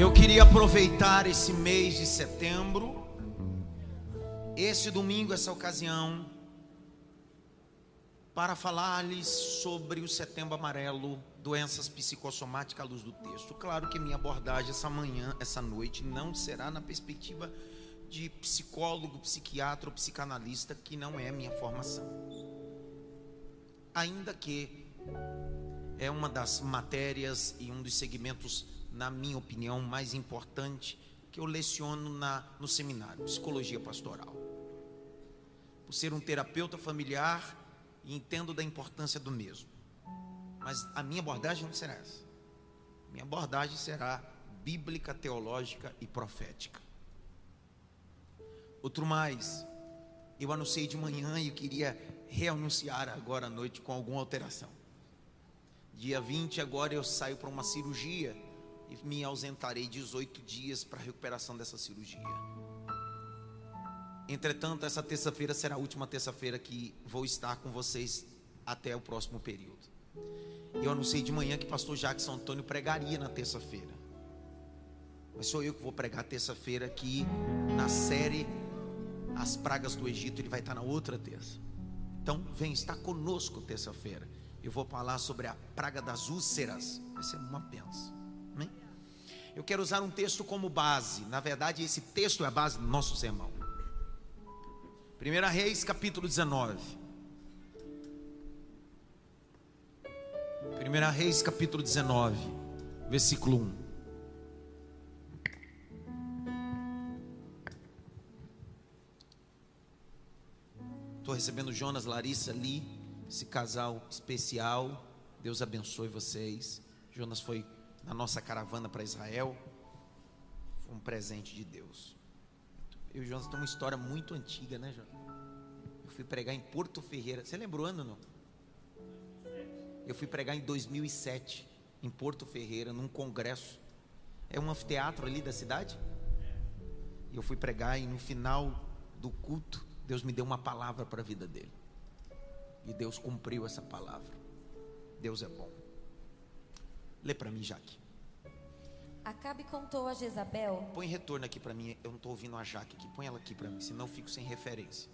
Eu queria aproveitar esse mês de setembro, esse domingo, essa ocasião, para falar-lhes sobre o setembro amarelo, doenças psicossomáticas à luz do texto. Claro que minha abordagem essa manhã, essa noite, não será na perspectiva de psicólogo, psiquiatra ou psicanalista, que não é minha formação. Ainda que é uma das matérias e um dos segmentos, na minha opinião, mais importante que eu leciono na, no seminário, Psicologia Pastoral. Por ser um terapeuta familiar, entendo da importância do mesmo. Mas a minha abordagem não será essa. Minha abordagem será bíblica, teológica e profética. Outro mais, eu anunciei de manhã e eu queria reanunciar agora à noite com alguma alteração. Dia 20 agora eu saio para uma cirurgia e me ausentarei 18 dias para a recuperação dessa cirurgia. Entretanto, essa terça-feira será a última terça-feira que vou estar com vocês até o próximo período. Eu anunciei de manhã que pastor Jackson Antônio pregaria na terça-feira. Mas sou eu que vou pregar terça-feira aqui na série As Pragas do Egito. Ele vai estar na outra terça. Então, vem estar conosco terça-feira. Eu vou falar sobre a praga das úlceras. Vai ser uma benção. Eu quero usar um texto como base. Na verdade, esse texto é a base do nosso sermão. 1 Reis, capítulo 19. 1 Reis, capítulo 19, versículo 1. Estou recebendo Jonas, Larissa, Li, esse casal especial. Deus abençoe vocês. Jonas foi na nossa caravana para Israel. Foi um presente de Deus. Eu e o Jonas temos uma história muito antiga, né, Jonas? Eu fui pregar em Porto Ferreira. Você lembra o ano, não? Eu fui pregar em 2007, em Porto Ferreira, num congresso. É um anfiteatro ali da cidade. E eu fui pregar e no final do culto, Deus me deu uma palavra para a vida dele. E Deus cumpriu essa palavra. Deus é bom. Lê para mim, Jaque. Acabe contou a Jezabel. Põe retorno aqui para mim. Eu não estou ouvindo a Jaque aqui. Põe ela aqui para mim, senão eu fico sem referência.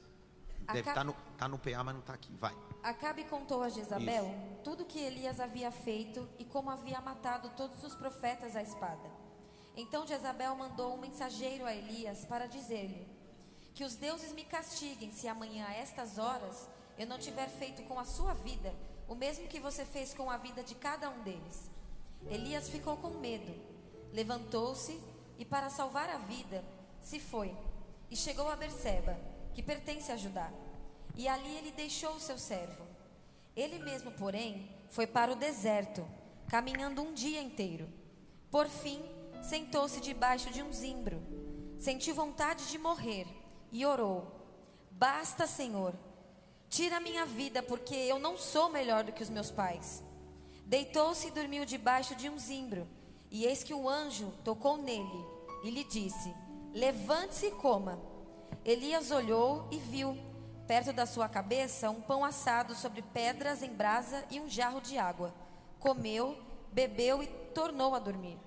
Deve estar tá no, tá no PA, mas não está aqui. Vai. Acabe contou a Jezabel Isso. tudo que Elias havia feito e como havia matado todos os profetas à espada. Então Jezabel mandou um mensageiro a Elias para dizer-lhe: Que os deuses me castiguem se amanhã a estas horas eu não tiver feito com a sua vida o mesmo que você fez com a vida de cada um deles. Elias ficou com medo, levantou-se e, para salvar a vida, se foi e chegou a Berseba que pertence a Judá. E ali ele deixou o seu servo. Ele mesmo, porém, foi para o deserto, caminhando um dia inteiro. Por fim, sentou-se debaixo de um zimbro. Sentiu vontade de morrer e orou: Basta, Senhor, tira minha vida, porque eu não sou melhor do que os meus pais. Deitou-se e dormiu debaixo de um zimbro. E eis que o anjo tocou nele e lhe disse: Levante-se e coma. Elias olhou e viu, perto da sua cabeça, um pão assado sobre pedras em brasa e um jarro de água. Comeu, bebeu e tornou a dormir.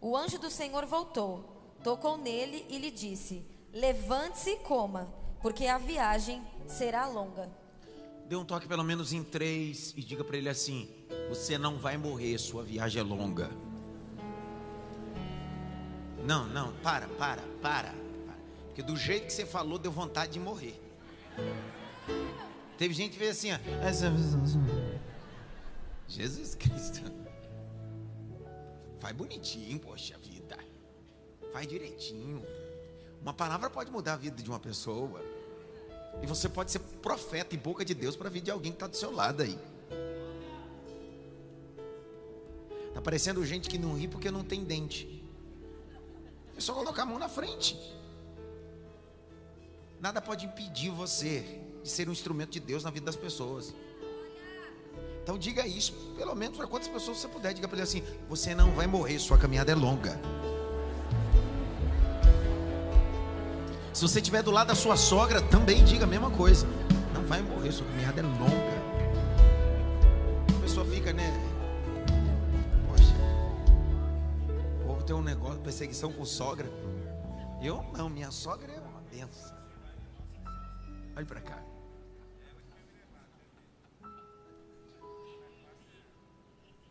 O anjo do Senhor voltou, tocou nele e lhe disse: Levante-se e coma, porque a viagem será longa. Dê um toque pelo menos em três e diga para ele assim: Você não vai morrer, sua viagem é longa. Não, não, para, para, para. Porque do jeito que você falou, deu vontade de morrer. Teve gente que fez assim, ó. Jesus Cristo. Faz bonitinho, poxa vida. Faz direitinho. Uma palavra pode mudar a vida de uma pessoa. E você pode ser profeta e boca de Deus para a vida de alguém que está do seu lado aí. Está parecendo gente que não ri porque não tem dente. É só colocar a mão na frente. Nada pode impedir você de ser um instrumento de Deus na vida das pessoas. Então diga isso, pelo menos para quantas pessoas você puder. Diga para ele assim: você não vai morrer, sua caminhada é longa. Se você estiver do lado da sua sogra, também diga a mesma coisa. Não vai morrer, sua caminhada é longa. Perseguição com sogra. Eu não, minha sogra é uma benção. Olhe para cá.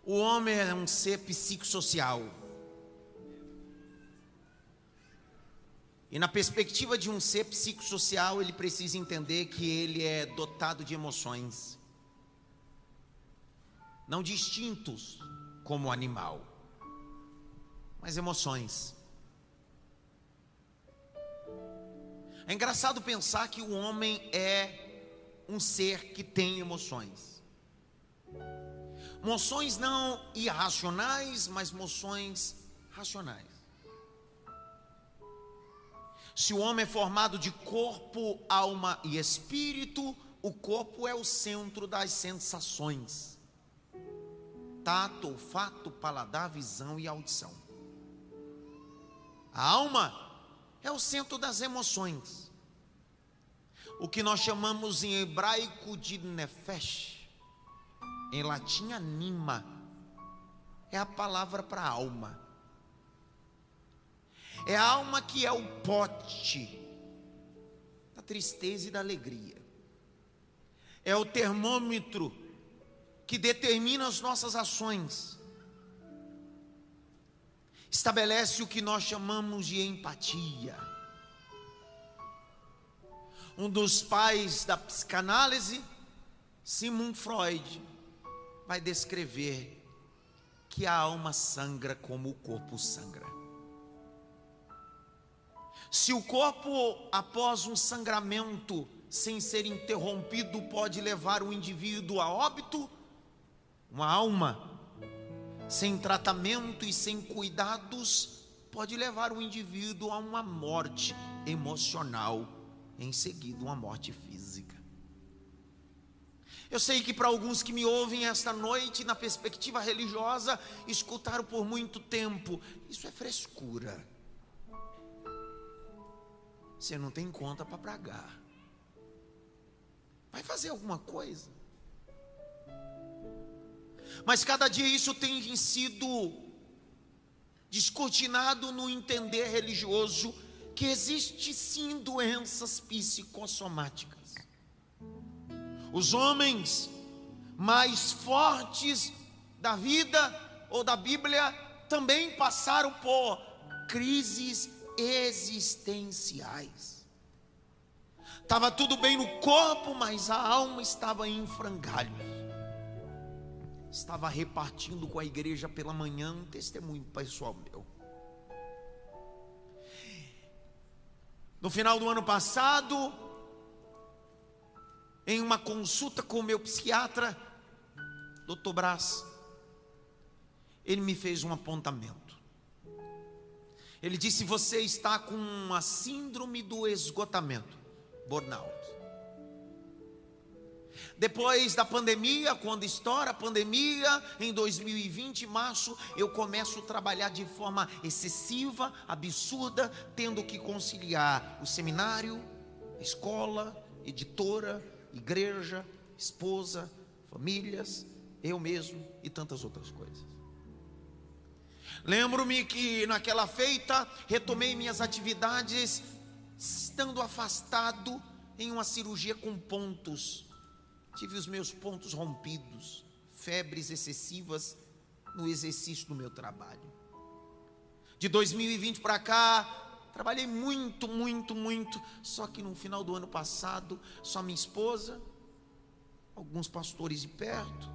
O homem é um ser psicossocial. E na perspectiva de um ser psicossocial, ele precisa entender que ele é dotado de emoções. Não distintos como o animal, mas emoções. É engraçado pensar que o homem é um ser que tem emoções. Emoções não irracionais, mas emoções racionais. Se o homem é formado de corpo, alma e espírito, o corpo é o centro das sensações. Tato, olfato, paladar, visão e audição. A alma é o centro das emoções. O que nós chamamos em hebraico de nefesh, em latim anima, é a palavra para alma. É a alma que é o pote da tristeza e da alegria. É o termômetro que determina as nossas ações. Estabelece o que nós chamamos de empatia. Um dos pais da psicanálise, Sigmund Freud, vai descrever que a alma sangra como o corpo sangra. Se o corpo, após um sangramento sem ser interrompido, pode levar o indivíduo a óbito, uma alma sem tratamento e sem cuidados pode levar o indivíduo a uma morte emocional, em seguida, uma morte física. Eu sei que para alguns que me ouvem esta noite, na perspectiva religiosa, escutaram por muito tempo, isso é frescura. Você não tem conta para pagar. Vai fazer alguma coisa. Mas cada dia isso tem sido descortinado no entender religioso que existe sim doenças psicossomáticas. Os homens mais fortes da vida ou da Bíblia também passaram por crises existenciais. Estava tudo bem no corpo, mas a alma estava em frangalhos. Estava repartindo com a igreja pela manhã um testemunho pessoal meu. No final do ano passado, em uma consulta com o meu psiquiatra, Dr. Brás, ele me fez um apontamento. Ele disse: Você está com uma síndrome do esgotamento, burnout. Depois da pandemia, quando estoura a pandemia, em 2020, março, eu começo a trabalhar de forma excessiva, absurda, tendo que conciliar o seminário, a escola, editora, igreja, esposa, famílias, eu mesmo e tantas outras coisas. Lembro-me que naquela feita retomei minhas atividades, estando afastado em uma cirurgia com pontos. Tive os meus pontos rompidos, febres excessivas no exercício do meu trabalho. De 2020 para cá, trabalhei muito, muito, muito. Só que no final do ano passado, só minha esposa, alguns pastores de perto,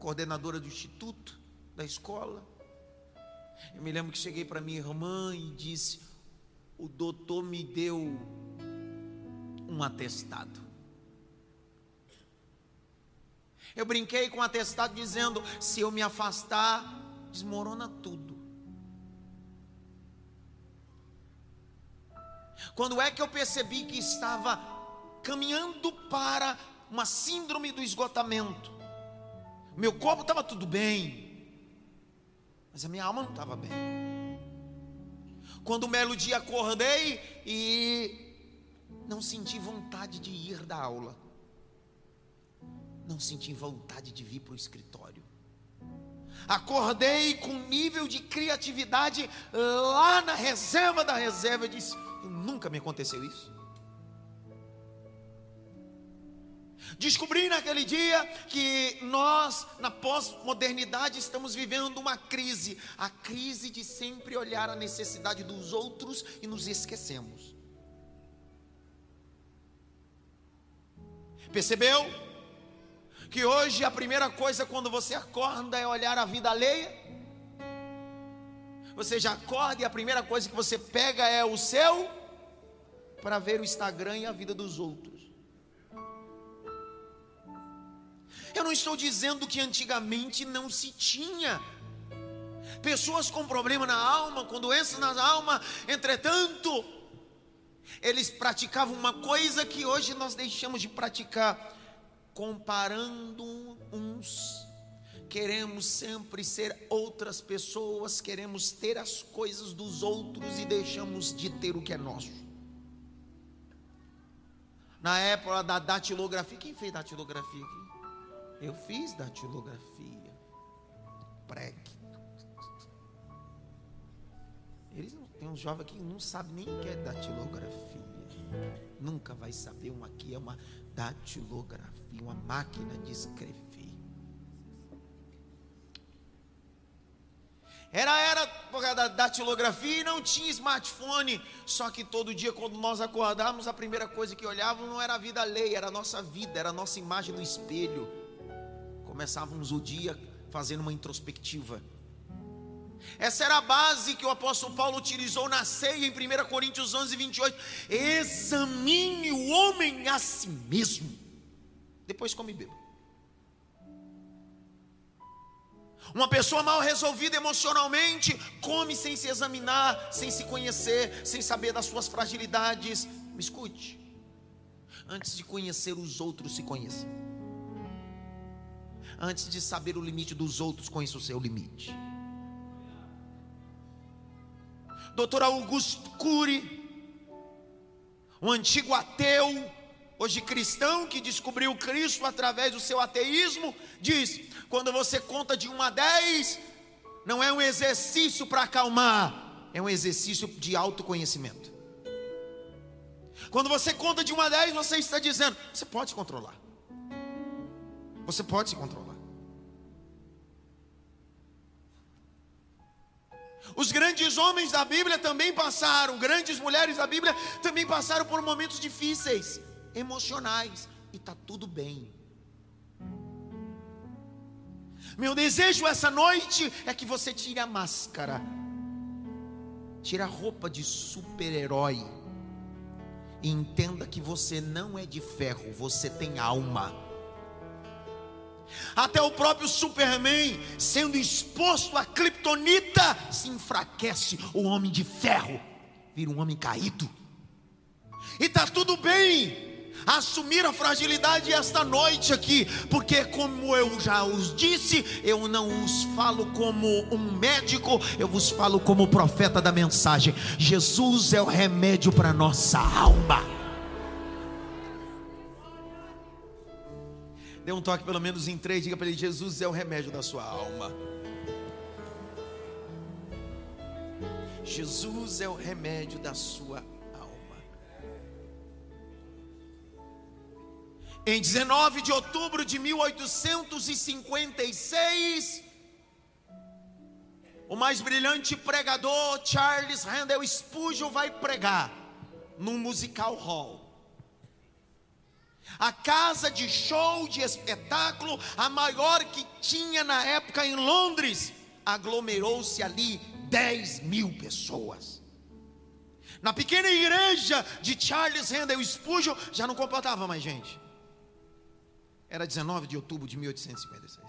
coordenadora do instituto, da escola. Eu me lembro que cheguei para minha irmã e disse: O doutor me deu um atestado. Eu brinquei com o atestado dizendo: se eu me afastar, desmorona tudo. Quando é que eu percebi que estava caminhando para uma síndrome do esgotamento? Meu corpo estava tudo bem, mas a minha alma não estava bem. Quando um belo dia acordei e não senti vontade de ir da aula, não senti vontade de vir para o escritório. Acordei com um nível de criatividade lá na reserva da reserva. Eu disse: nunca me aconteceu isso. Descobri naquele dia que nós, na pós-modernidade, estamos vivendo uma crise a crise de sempre olhar a necessidade dos outros e nos esquecemos. Percebeu? Que hoje a primeira coisa quando você acorda é olhar a vida alheia. Você já acorda e a primeira coisa que você pega é o seu para ver o Instagram e a vida dos outros. Eu não estou dizendo que antigamente não se tinha pessoas com problema na alma, com doenças na alma, entretanto, eles praticavam uma coisa que hoje nós deixamos de praticar, comparando uns. Queremos sempre ser outras pessoas, queremos ter as coisas dos outros e deixamos de ter o que é nosso. Na época da datilografia, quem fez datilografia aqui? Eu fiz datilografia. Preg. Eles não, tem uns jovens que não sabem nem o que é datilografia. Nunca vai saber. Uma aqui é uma datilografia, uma máquina de escrever. Era era da datilografia e não tinha smartphone. Só que todo dia, quando nós acordávamos, a primeira coisa que olhávamos não era a vida alheia, era a nossa vida, era a nossa imagem no espelho. Começávamos o dia fazendo uma introspectiva. Essa era a base que o apóstolo Paulo utilizou na ceia em 1 Coríntios 11, 28. Examine o homem a si mesmo. Depois come e beba. Uma pessoa mal resolvida emocionalmente come sem se examinar, sem se conhecer, sem saber das suas fragilidades. Me escute. Antes de conhecer os outros, se conheça. Antes de saber o limite dos outros, conheça o seu limite. Doutor Augusto Cury, um antigo ateu, hoje cristão, que descobriu Cristo através do seu ateísmo, diz: quando você conta de 1 a 10, não é um exercício para acalmar, é um exercício de autoconhecimento. Quando você conta de 1 a 10, você está dizendo: você pode se controlar. Você pode se controlar. Os grandes homens da Bíblia também passaram, grandes mulheres da Bíblia também passaram por momentos difíceis, emocionais, e está tudo bem. Meu desejo essa noite é que você tire a máscara, tire a roupa de super-herói, e entenda que você não é de ferro, você tem alma. Até o próprio Superman, sendo exposto à criptonita, se enfraquece. O homem de ferro vira um homem caído. E está tudo bem assumir a fragilidade esta noite aqui, porque, como eu já os disse, eu não os falo como um médico, eu vos falo como profeta da mensagem. Jesus é o remédio para nossa alma. Dê um toque pelo menos em três, diga para ele: Jesus é o remédio da sua alma. Jesus é o remédio da sua alma. Em 19 de outubro de 1856, o mais brilhante pregador Charles Handel Spurgeon vai pregar num musical hall a casa de show, de espetáculo, a maior que tinha na época em Londres, aglomerou-se ali 10 mil pessoas. Na pequena igreja de Charles Handel Spurgeon já não comportava mais gente. Era 19 de outubro de 1856.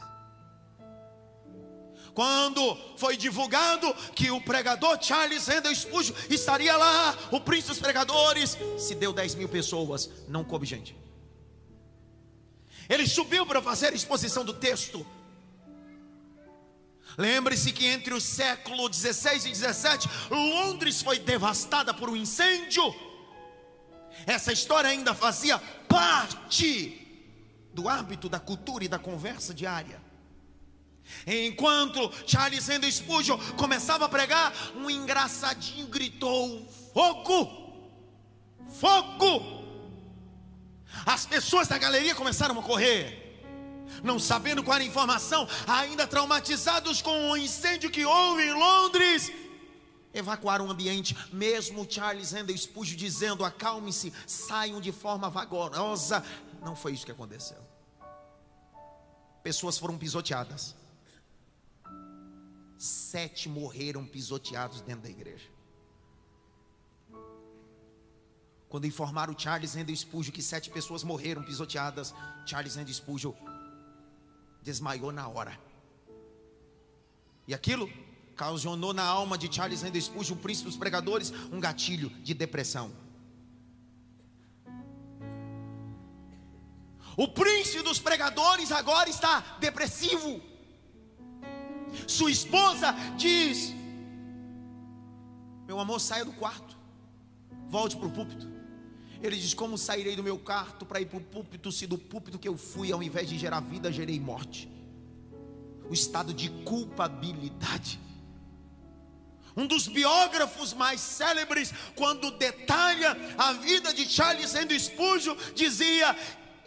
Quando foi divulgado que o pregador Charles Handel Spurgeon estaria lá, o príncipe dos pregadores, se deu 10 mil pessoas, não coube gente. Ele subiu para fazer a exposição do texto. Lembre-se que entre o século 16 e 17, Londres foi devastada por um incêndio. Essa história ainda fazia parte do hábito da cultura e da conversa diária. Enquanto Charles Henry Spurgeon começava a pregar, um engraçadinho gritou: Fogo! Fogo! As pessoas da galeria começaram a correr não sabendo qual era a informação, ainda traumatizados com o incêndio que houve em Londres, evacuaram o ambiente, mesmo Charles Handel Spurgeon dizendo: acalme-se, saiam de forma vagarosa. Não foi isso que aconteceu. Pessoas foram pisoteadas. Sete morreram pisoteados dentro da igreja. Quando informaram Charles Handel Spurgeon que sete pessoas morreram pisoteadas, Charles Handel Spurgeon desmaiou na hora. E aquilo causou na alma de Charles Handel Spurgeon, o príncipe dos pregadores, um gatilho de depressão. O príncipe dos pregadores agora está depressivo. Sua esposa diz: Meu amor, saia do quarto, volte para o púlpito. Ele diz: Como sairei do meu quarto para ir para o púlpito, se do púlpito que eu fui, ao invés de gerar vida, gerei morte? O estado de culpabilidade. Um dos biógrafos mais célebres, quando detalha a vida de Charles sendo Spurgeon, dizia: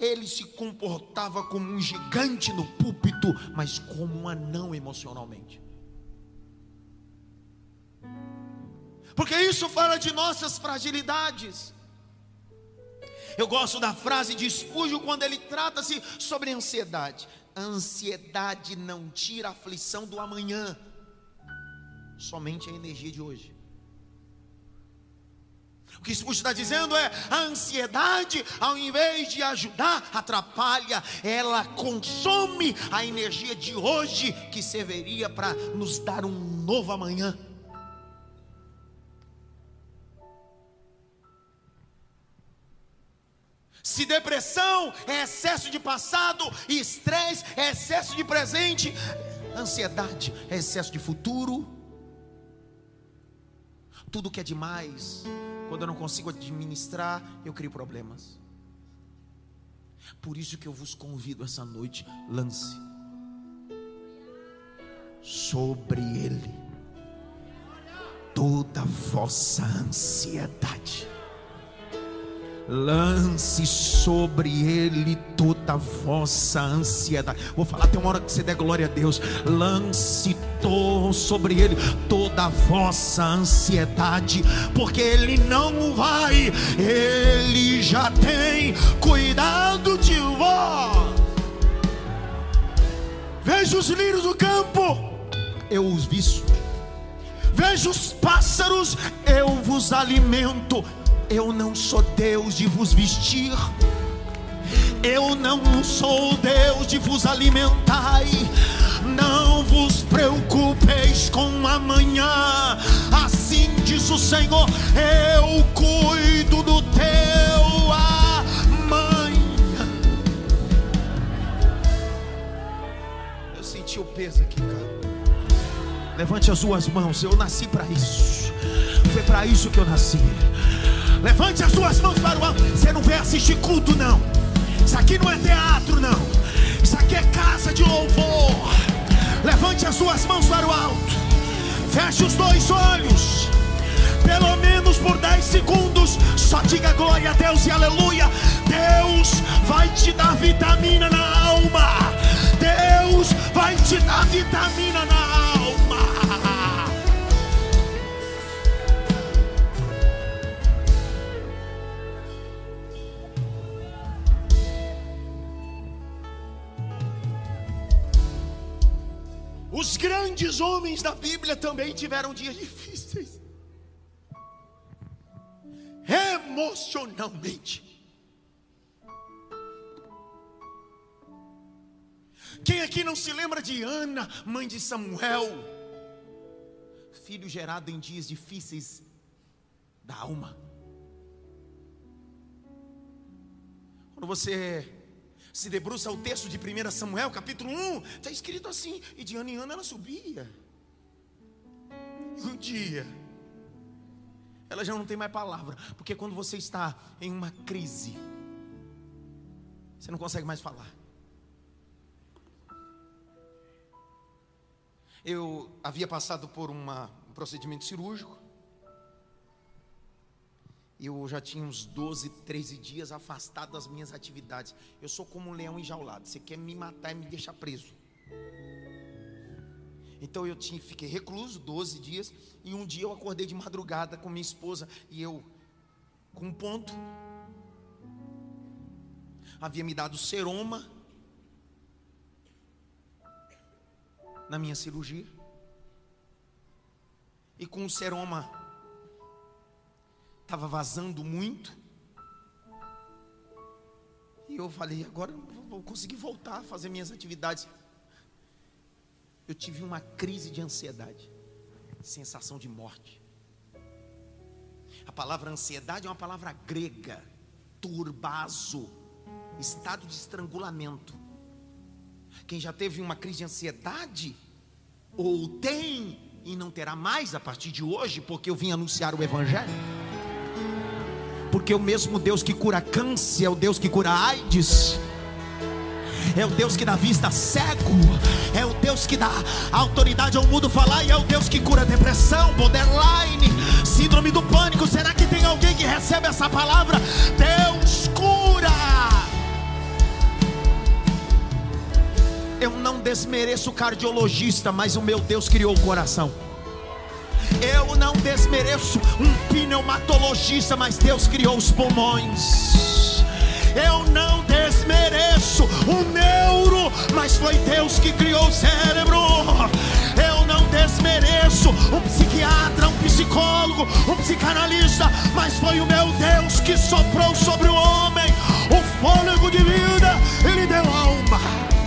ele se comportava como um gigante no púlpito, mas como um anão emocionalmente. Porque isso fala de nossas fragilidades. Eu gosto da frase de Spurgeon quando ele trata-se sobre ansiedade. A ansiedade não tira a aflição do amanhã, somente a energia de hoje. O que Spurgeon está dizendo é: a ansiedade, ao invés de ajudar, atrapalha, ela consome a energia de hoje, que serviria para nos dar um novo amanhã. Se depressão é excesso de passado, estresse é excesso de presente, ansiedade é excesso de futuro. Tudo que é demais, quando eu não consigo administrar, eu crio problemas. Por isso que eu vos convido essa noite, lance sobre ele toda a vossa ansiedade lance sobre ele toda a vossa ansiedade. Vou falar até uma hora que você der glória a Deus. Lance sobre ele toda a vossa ansiedade, porque ele não vai, ele já tem cuidado de vós. Veja os lírios do campo, eu os visto. Veja os pássaros, eu vos alimento eu não sou Deus de vos vestir. Eu não sou Deus de vos alimentar. Não vos preocupeis com amanhã. Assim diz o Senhor: Eu cuido do teu amanhã. Eu senti o peso aqui, cara. Levante as suas mãos. Eu nasci para isso. Foi para isso que eu nasci. Levante as suas mãos para o alto. Você não vem assistir culto, não. Isso aqui não é teatro, não. Isso aqui é casa de louvor. Levante as suas mãos para o alto. Feche os dois olhos. Pelo menos por 10 segundos. Só diga glória a Deus e aleluia. Deus vai te dar vitamina na alma. Deus vai te dar vitamina na alma. Grandes homens da Bíblia também tiveram dias difíceis. Emocionalmente. Quem aqui não se lembra de Ana, mãe de Samuel? Filho gerado em dias difíceis da alma. Quando você se debruça o texto de 1 Samuel, capítulo 1, está escrito assim: e de ano em ano ela subia. E um dia, ela já não tem mais palavra, porque quando você está em uma crise, você não consegue mais falar. eu havia passado por uma, um procedimento cirúrgico. Eu já tinha uns 12, 13 dias afastado das minhas atividades. Eu sou como um leão enjaulado. Você quer me matar e me deixar preso. Então eu tinha, fiquei recluso 12 dias. E um dia eu acordei de madrugada com minha esposa. E eu, com um ponto, havia me dado seroma na minha cirurgia. E com o seroma estava vazando muito. E eu falei, agora eu vou conseguir voltar a fazer minhas atividades. Eu tive uma crise de ansiedade, sensação de morte. A palavra ansiedade é uma palavra grega, turbazo, estado de estrangulamento. Quem já teve uma crise de ansiedade, ou tem e não terá mais a partir de hoje, porque eu vim anunciar o Evangelho. Porque o mesmo Deus que cura câncer é o Deus que cura AIDS. É o Deus que dá vista cego, é o Deus que dá autoridade ao mundo falar, e é o Deus que cura depressão, borderline, síndrome do pânico. Será que tem alguém que recebe essa palavra? Deus cura. Eu não desmereço o cardiologista, mas o meu Deus criou o coração. Eu não desmereço um pneumatologista, mas Deus criou os pulmões. Eu não desmereço um neuro, mas foi Deus que criou o cérebro. Eu não desmereço um psiquiatra, um psicólogo, um psicanalista, mas foi o meu Deus que soprou sobre o homem o fôlego de vida, ele deu alma.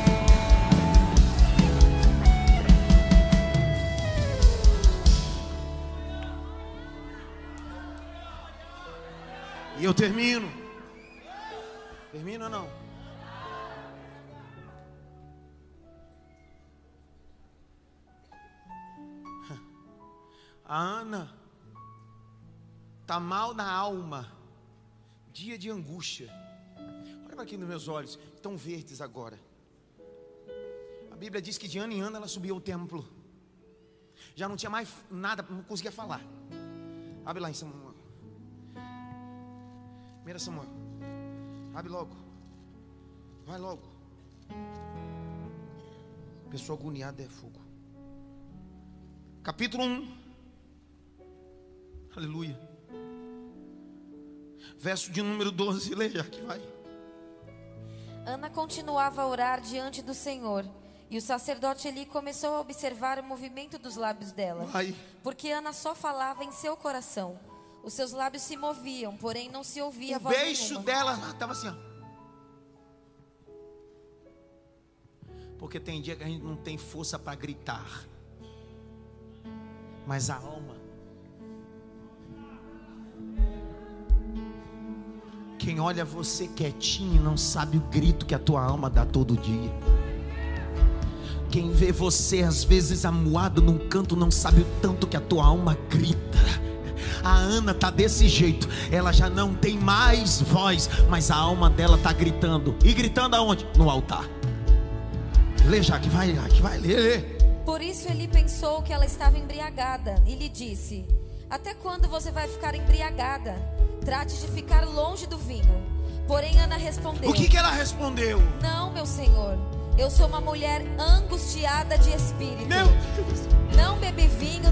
E eu termino. Termino ou não? A Ana está mal na alma. Dia de angústia. Olha aqui nos meus olhos. Estão verdes agora. A Bíblia diz que de ano em ano ela subiu ao templo. Já não tinha mais nada, não conseguia falar. Abre lá em Samuel. 1 Samuel. Abre logo. Vai logo. Pessoa agoniada é fogo. Capítulo 1. Aleluia. Verso de número 12. Leia que vai. Ana continuava a orar diante do Senhor. E o sacerdote Eli começou a observar o movimento dos lábios dela. Vai. Porque Ana só falava em seu coração. Os seus lábios se moviam, porém não se ouvia O voz beijo nenhuma. dela estava assim, ó. Porque tem dia que a gente não tem força para gritar. Mas a alma. Quem olha você quietinho não sabe o grito que a tua alma dá todo dia. Quem vê você às vezes amuado num canto não sabe o tanto que a tua alma grita. A Ana tá desse jeito, ela já não tem mais voz, mas a alma dela tá gritando. E gritando aonde? No altar. Lê já que vai, que vai ler. lê. Por isso ele pensou que ela estava embriagada e lhe disse: Até quando você vai ficar embriagada? Trate de ficar longe do vinho. Porém, Ana respondeu: O que que ela respondeu? Não, meu senhor. Eu sou uma mulher angustiada de espírito. Não bebi vinho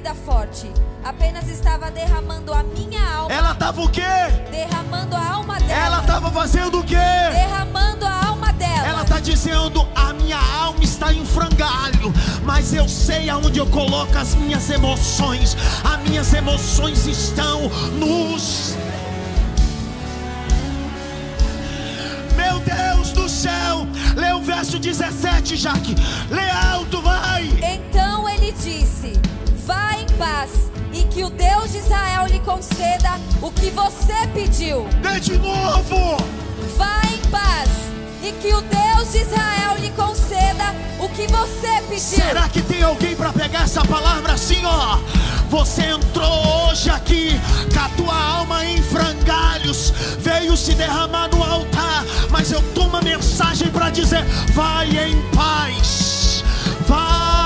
bebida forte. Apenas estava derramando a minha alma. Ela tava o quê? Derramando a alma dela. Ela tava fazendo o quê? Derramando a alma dela. Ela está dizendo: a minha alma está em frangalho, mas eu sei aonde eu coloco as minhas emoções. As minhas emoções estão nos. Meu Deus do céu, lê o verso 17, Jaque. Lê alto, vai. Então ele disse: paz e que o Deus de Israel lhe conceda o que você pediu. Lê de novo. Vá em paz e que o Deus de Israel lhe conceda o que você pediu. Será que tem alguém para pegar essa palavra assim, ó? Você entrou hoje aqui com a tua alma em frangalhos, veio se derramar no altar, mas eu tomo uma mensagem para dizer: vai em paz, vai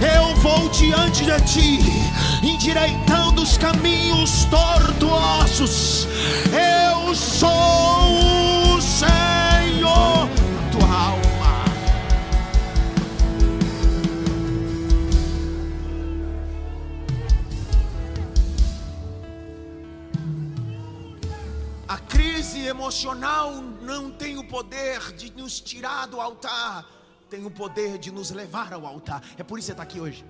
Eu vou diante de ti, endireitando os caminhos tortuosos. Eu sou o Senhor, tua alma. A crise emocional não tem o poder de nos tirar do altar tem o poder de nos levar ao altar. É por isso que você está aqui hoje.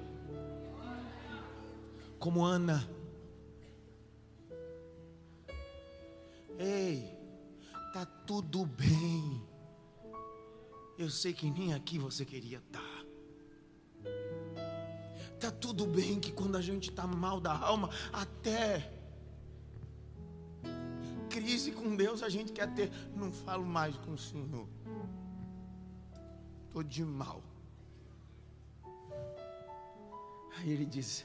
Como Ana. Ei, tá tudo bem. Eu sei que nem aqui você queria estar. Tá. Tá tudo bem que quando a gente está mal da alma, até crise com Deus a gente quer ter. Não falo mais com o Senhor estou de mal. Aí ele diz: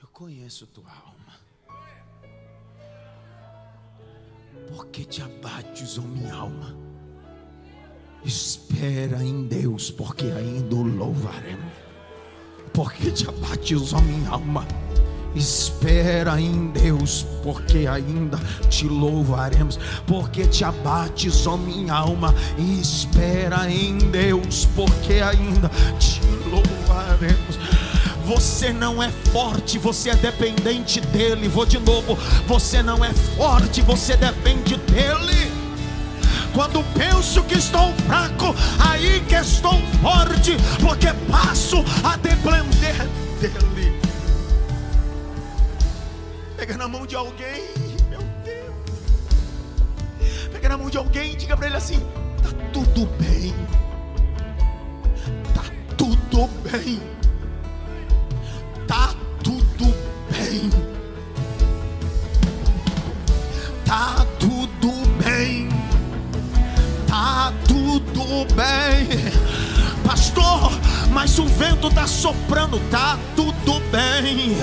Eu conheço tua alma. Por que te abates, ó minha alma? Espera em Deus, porque ainda o louvaremos. Por que te abates, ó minha alma? Espera em Deus, porque ainda te louvaremos. Porque te abates, ó minha alma. Espera em Deus, porque ainda te louvaremos. Você não é forte, você é dependente dEle. Vou de novo. Você não é forte, você depende dEle. Quando penso que estou fraco, aí que estou forte, porque passo a depender dEle. Pega na mão de alguém, meu Deus. Pega na mão de alguém e diga para ele assim: tá tudo bem. Tá tudo bem. Tá tudo bem. Tá tudo bem. Tá tudo bem. Pastor, mas o vento está soprando, tá tudo bem.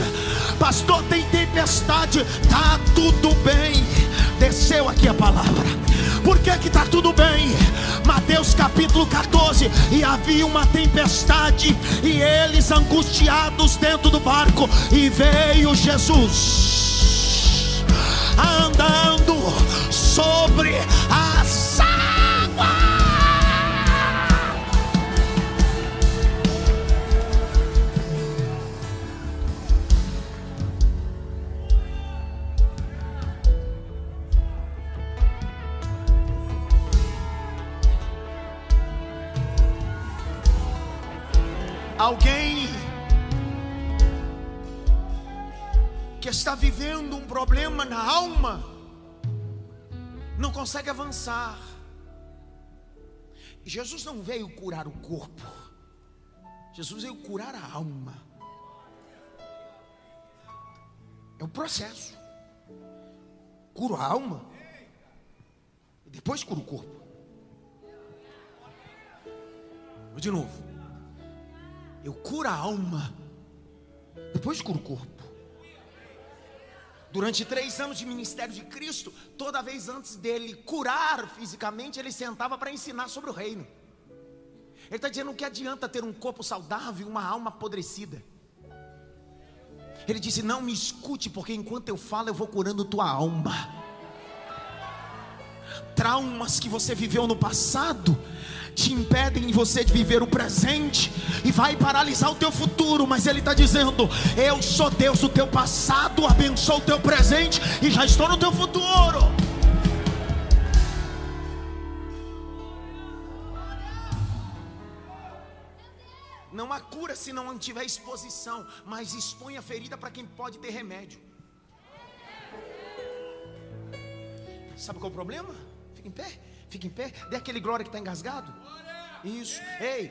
Pastor, tem tempestade, tá tudo bem. Desceu aqui a palavra. Por que que tá tudo bem? Mateus capítulo 14, e havia uma tempestade e eles angustiados dentro do barco e veio Jesus andando sobre as não consegue avançar. Jesus não veio curar o corpo, Jesus veio curar a alma. É um processo. Curo a alma, e depois curo o corpo. Vou de novo. Eu curo a alma, depois curo o corpo. Durante três anos de ministério de Cristo, toda vez antes dele curar fisicamente, ele sentava para ensinar sobre o reino. Ele está dizendo que adianta ter um corpo saudável e uma alma apodrecida. Ele disse: Não me escute, porque enquanto eu falo, eu vou curando tua alma. Traumas que você viveu no passado te impedem de você de viver o presente e vai paralisar o teu futuro, mas ele está dizendo: Eu sou Deus do teu passado, abençoo o teu presente e já estou no teu futuro. Não há cura se não tiver exposição, mas expõe a ferida para quem pode ter remédio. Sabe qual é o problema? Fica em pé. Fica em pé, dê aquele glória que está engasgado. Isso, ei.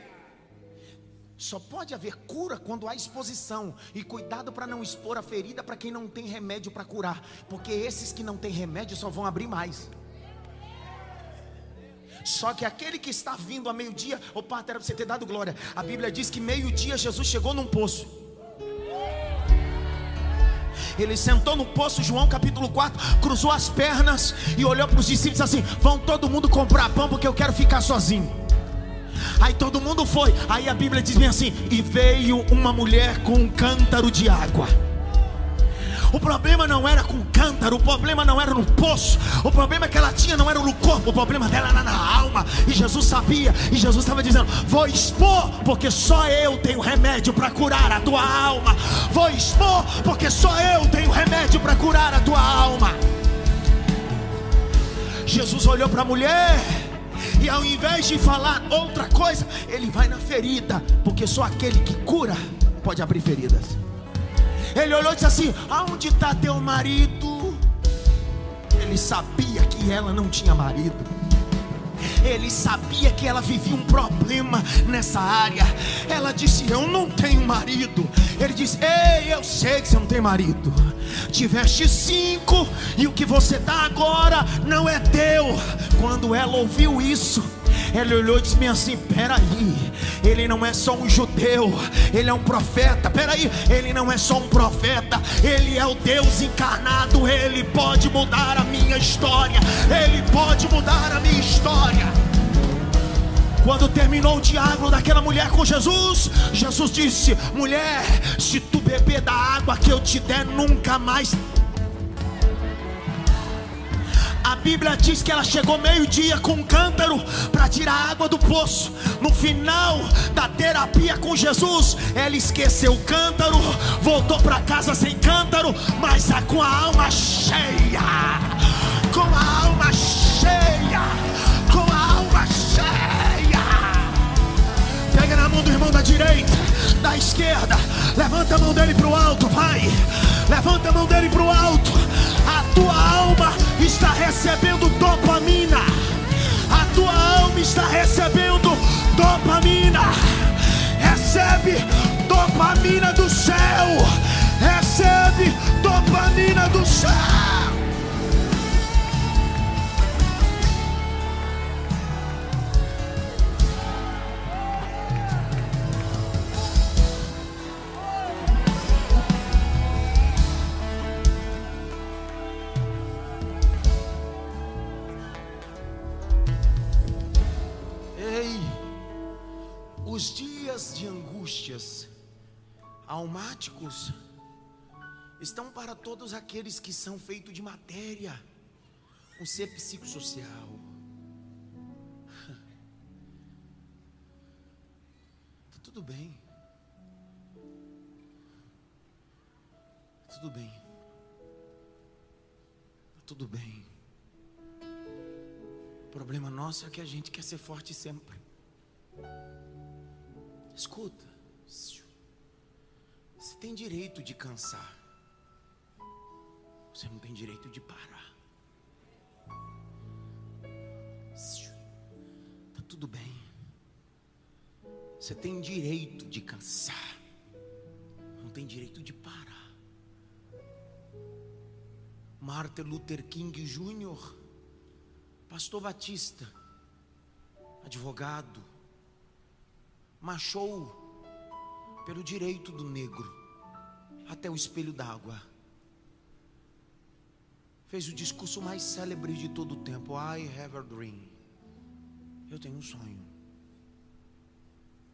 Só pode haver cura quando há exposição. E cuidado para não expor a ferida para quem não tem remédio para curar. Porque esses que não têm remédio só vão abrir mais. Só que aquele que está vindo a meio-dia, opa, era para você ter dado glória. A Bíblia diz que meio-dia Jesus chegou num poço. Ele sentou no poço, João capítulo 4, cruzou as pernas e olhou para os discípulos assim: Vão todo mundo comprar pão porque eu quero ficar sozinho. Aí todo mundo foi. Aí a Bíblia diz bem assim: E veio uma mulher com um cântaro de água. O problema não era com o cântaro, o problema não era no poço, o problema que ela tinha não era no corpo, o problema dela era na alma. E Jesus sabia, e Jesus estava dizendo: Vou expor, porque só eu tenho remédio para curar a tua alma. Vou expor, porque só eu tenho remédio para curar a tua alma. Jesus olhou para a mulher. E ao invés de falar outra coisa, ele vai na ferida, porque só aquele que cura pode abrir feridas. Ele olhou e disse assim: Aonde está teu marido? Ele sabia que ela não tinha marido. Ele sabia que ela vivia um problema nessa área. Ela disse: Eu não tenho marido. Ele disse: Ei, eu sei que você não tem marido. Tiveste cinco e o que você dá agora não é teu. Quando ela ouviu isso, ele olhou e disse assim: peraí, ele não é só um judeu, ele é um profeta. Peraí, ele não é só um profeta, ele é o Deus encarnado. Ele pode mudar a minha história, ele pode mudar a minha história. Quando terminou o diálogo daquela mulher com Jesus, Jesus disse: Mulher, se tu beber da água que eu te der, nunca mais Bíblia diz que ela chegou meio-dia com um cântaro para tirar água do poço. No final da terapia com Jesus, ela esqueceu o cântaro, voltou para casa sem cântaro, mas com a alma cheia. Com a alma cheia. Com a alma cheia. Pega na mão do irmão da direita, da esquerda. Levanta a mão dele para o alto, Pai. Levanta a mão dele para o alto. A tua alma está recebendo dopamina. A tua alma está recebendo dopamina. Recebe dopamina do céu. Recebe dopamina do céu. Almáticos estão para todos aqueles que são feitos de matéria, um ser psicossocial. Tá tudo bem. Tá tudo bem. Tá tudo bem. Problema nosso é que a gente quer ser forte sempre. Escuta. Você tem direito de cansar. Você não tem direito de parar. Tá tudo bem. Você tem direito de cansar. Não tem direito de parar. Martin Luther King Jr., pastor batista, advogado, machou pelo direito do negro até o espelho d'água. Fez o discurso mais célebre de todo o tempo. I have a dream. Eu tenho um sonho.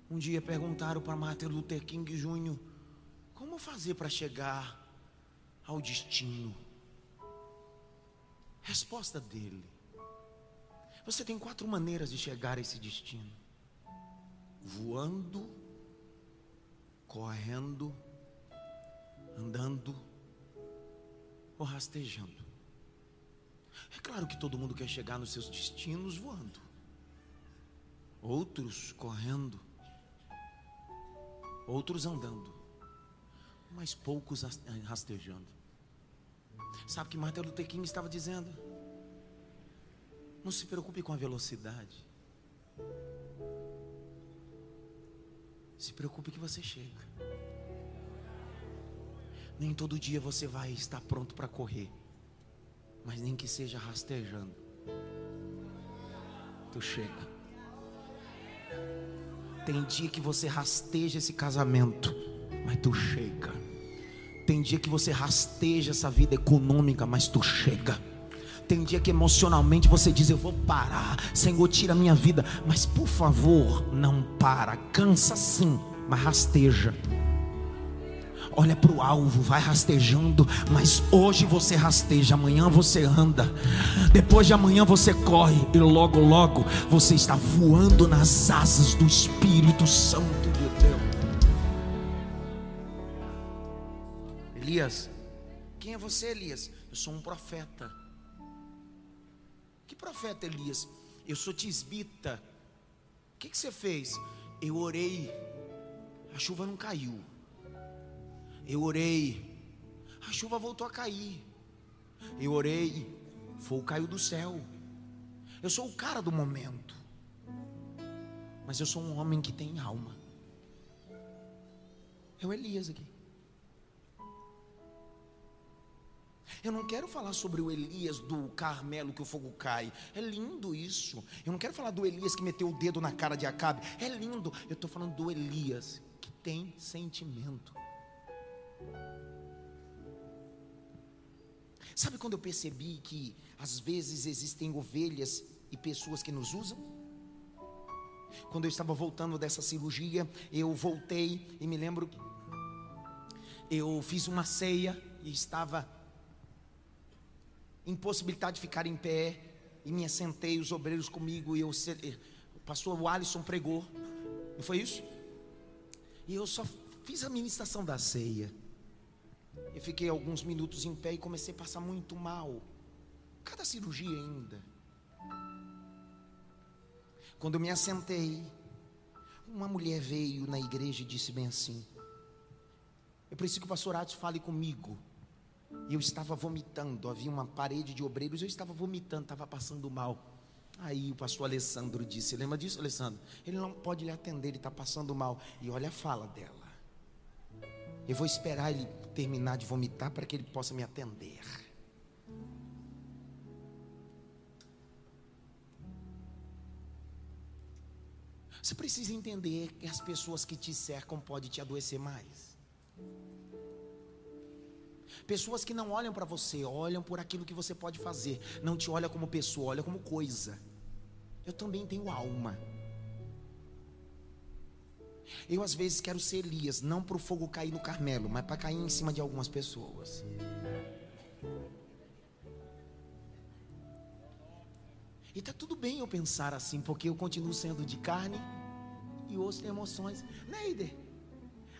Um dia perguntaram para Martin Luther King Jr. como fazer para chegar ao destino. Resposta dele: Você tem quatro maneiras de chegar a esse destino: voando, correndo, andando ou rastejando. É claro que todo mundo quer chegar nos seus destinos voando, outros correndo, outros andando, mas poucos rastejando. Sabe o que Martin Luther King estava dizendo? Não se preocupe com a velocidade. Se preocupe que você chega. Nem todo dia você vai estar pronto para correr, mas nem que seja rastejando. Tu chega. Tem dia que você rasteja esse casamento, mas tu chega. Tem dia que você rasteja essa vida econômica, mas tu chega. Tem dia que emocionalmente você diz: Eu vou parar, Senhor, tira a minha vida. Mas por favor, não para. Cansa sim, mas rasteja. Olha para o alvo, vai rastejando, mas hoje você rasteja, amanhã você anda, depois de amanhã você corre, e logo, logo você está voando nas asas do Espírito Santo de Deus. Elias, quem é você, Elias? Eu sou um profeta. Que profeta, Elias? Eu sou tisbita. O que, que você fez? Eu orei, a chuva não caiu. Eu orei, a chuva voltou a cair. Eu orei, fogo caiu do céu. Eu sou o cara do momento, mas eu sou um homem que tem alma. É o Elias aqui. Eu não quero falar sobre o Elias do Carmelo que o fogo cai. É lindo isso. Eu não quero falar do Elias que meteu o dedo na cara de Acabe. É lindo. Eu estou falando do Elias que tem sentimento. Sabe quando eu percebi que às vezes existem ovelhas e pessoas que nos usam? Quando eu estava voltando dessa cirurgia, eu voltei e me lembro, eu fiz uma ceia e estava impossibilitado de ficar em pé e me assentei, os obreiros comigo e eu, o pastor Alisson pregou, não foi isso? E eu só fiz a ministração da ceia. Eu fiquei alguns minutos em pé e comecei a passar muito mal. Cada cirurgia ainda. Quando eu me assentei, uma mulher veio na igreja e disse bem assim: Eu preciso que o pastor Atos fale comigo. E eu estava vomitando, havia uma parede de obreiros, eu estava vomitando, estava passando mal. Aí o pastor Alessandro disse: Lembra disso, Alessandro? Ele não pode lhe atender, ele está passando mal. E olha a fala dela. Eu vou esperar ele terminar de vomitar para que ele possa me atender. Você precisa entender que as pessoas que te cercam podem te adoecer mais. Pessoas que não olham para você, olham por aquilo que você pode fazer. Não te olha como pessoa, olha como coisa. Eu também tenho alma. Eu às vezes quero ser Elias, não para o fogo cair no Carmelo, mas para cair em cima de algumas pessoas. E está tudo bem eu pensar assim, porque eu continuo sendo de carne e osso tem emoções. Neider,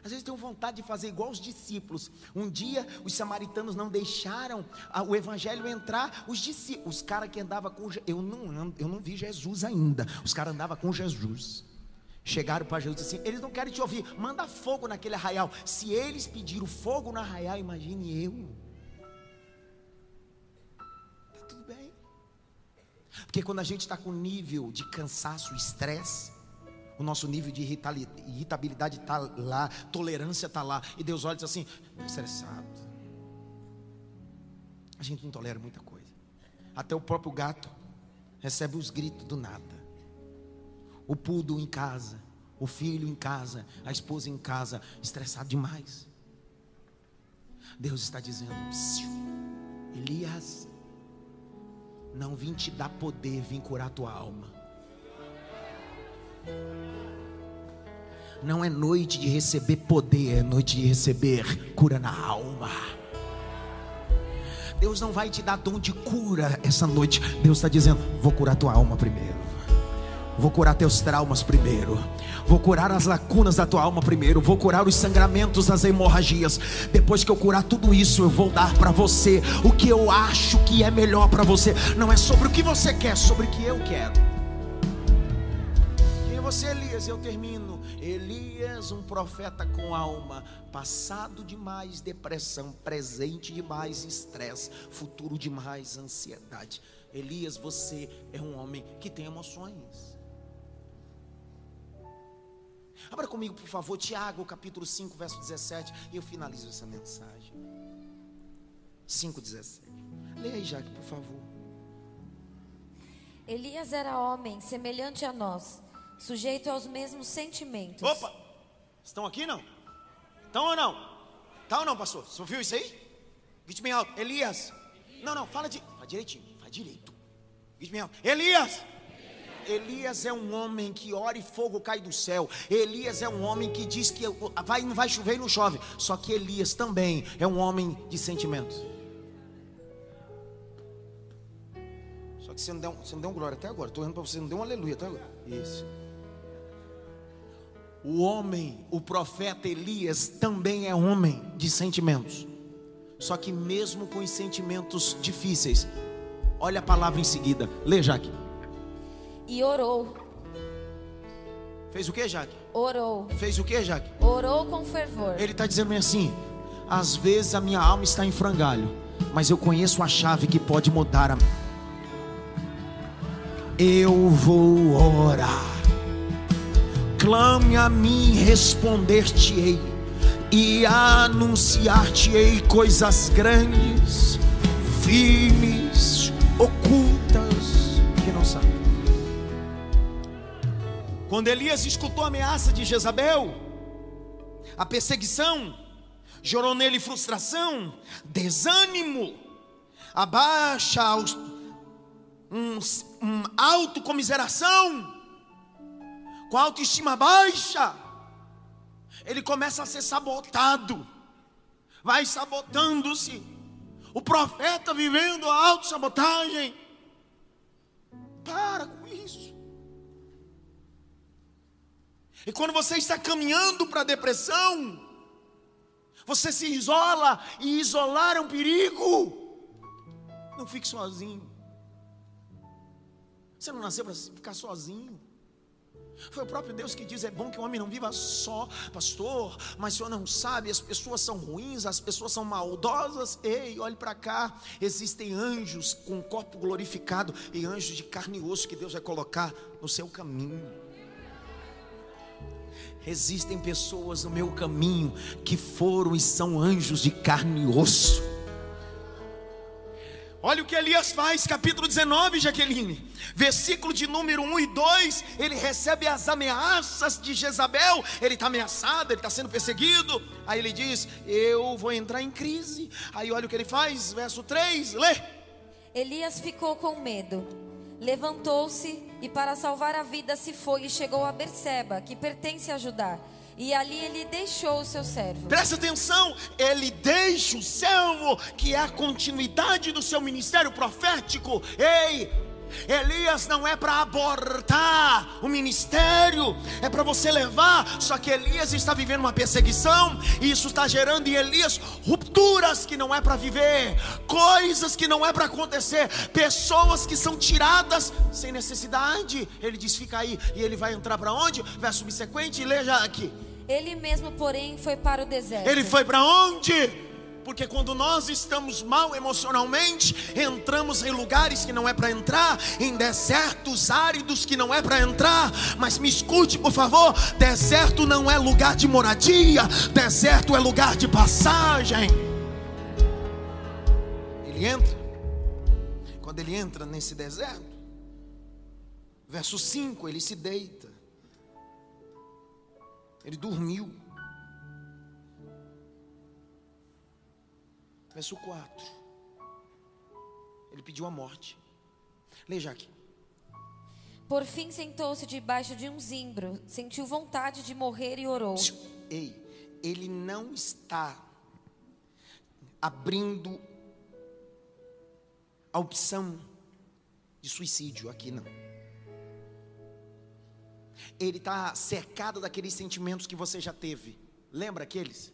às vezes tenho vontade de fazer igual os discípulos. Um dia os samaritanos não deixaram o evangelho entrar. Os discípulos, os caras que andavam com eu não eu não vi Jesus ainda. Os caras andavam com Jesus. Chegaram para Jesus assim: eles não querem te ouvir, manda fogo naquele arraial. Se eles pediram fogo no arraial, imagine eu. Está tudo bem. Porque quando a gente está com nível de cansaço, estresse, o nosso nível de irritabilidade está lá, tolerância está lá, e Deus olha e diz assim: estressado. A gente não tolera muita coisa. Até o próprio gato recebe os gritos do nada o pudo em casa, o filho em casa, a esposa em casa, estressado demais. Deus está dizendo: Elias, não vim te dar poder, vim curar tua alma. Não é noite de receber poder, é noite de receber cura na alma. Deus não vai te dar dom de cura essa noite. Deus está dizendo: vou curar tua alma primeiro. Vou curar teus traumas primeiro. Vou curar as lacunas da tua alma primeiro. Vou curar os sangramentos das hemorragias. Depois que eu curar tudo isso, eu vou dar para você o que eu acho que é melhor para você. Não é sobre o que você quer, é sobre o que eu quero. Quem é você, Elias? Eu termino. Elias, um profeta com alma, passado demais depressão, presente demais estresse, futuro demais ansiedade. Elias, você é um homem que tem emoções. Abra comigo, por favor, Tiago, capítulo 5, verso 17, e eu finalizo essa mensagem. 5,17. Leia aí, Jaque, por favor. Elias era homem semelhante a nós, sujeito aos mesmos sentimentos. Opa! Estão aqui não? Estão ou não? Estão ou não, pastor? Você ouviu isso aí? Grite bem alto. Elias. Não, não, fala, de... fala direitinho. Faz direito. Diz mesmo. Elias. Elias é um homem que ora e fogo cai do céu. Elias é um homem que diz que vai, não vai chover e não chove. Só que Elias também é um homem de sentimentos. Só que você não deu, você não deu um glória até agora. Estou olhando para você, não deu um aleluia até agora. Isso. O homem, o profeta Elias, também é homem de sentimentos. Só que mesmo com os sentimentos difíceis, olha a palavra em seguida. Lê, Jaque e orou. Fez o que, Jaque? Orou. Fez o que, Jaque? Orou com fervor. Ele está dizendo assim: às vezes a minha alma está em frangalho, mas eu conheço a chave que pode mudar a. Eu vou orar. Clame a mim, responder-te-ei, e anunciar-te-ei coisas grandes, firmes, ocultas, que não sabe. Quando Elias escutou a ameaça de Jezabel, a perseguição gerou nele frustração, desânimo, abaixa, um, um autocomiseração, com autoestima baixa, ele começa a ser sabotado, vai sabotando-se. O profeta vivendo a autossabotagem. Para com isso. E quando você está caminhando para a depressão, você se isola, e isolar é um perigo. Não fique sozinho. Você não nasceu para ficar sozinho. Foi o próprio Deus que diz: é bom que o homem não viva só, pastor. Mas o senhor não sabe, as pessoas são ruins, as pessoas são maldosas. Ei, olhe para cá: existem anjos com corpo glorificado e anjos de carne e osso que Deus vai colocar no seu caminho. Existem pessoas no meu caminho que foram e são anjos de carne e osso. Olha o que Elias faz, capítulo 19, Jaqueline, versículo de número 1 e 2. Ele recebe as ameaças de Jezabel. Ele está ameaçado, ele está sendo perseguido. Aí ele diz: Eu vou entrar em crise. Aí olha o que ele faz, verso 3, lê. Elias ficou com medo, levantou-se e para salvar a vida se foi e chegou a Berseba, que pertence a Judá. E ali ele deixou o seu servo. Presta atenção, ele deixa o servo, que é a continuidade do seu ministério profético. Ei, Elias não é para abortar o ministério, é para você levar. Só que Elias está vivendo uma perseguição, e isso está gerando em Elias rupturas que não é para viver, coisas que não é para acontecer, pessoas que são tiradas sem necessidade. Ele diz: fica aí, e ele vai entrar para onde? Verso subsequente, leia aqui. Ele mesmo, porém, foi para o deserto. Ele foi para onde? porque quando nós estamos mal emocionalmente, entramos em lugares que não é para entrar, em desertos áridos que não é para entrar. Mas me escute, por favor: deserto não é lugar de moradia, deserto é lugar de passagem. Ele entra, quando ele entra nesse deserto, verso 5: ele se deita, ele dormiu. Verso 4. Ele pediu a morte. Leia aqui. Por fim sentou-se debaixo de um zimbro, sentiu vontade de morrer e orou. Ei, ele não está abrindo a opção de suicídio aqui, não. Ele está cercado daqueles sentimentos que você já teve. Lembra aqueles?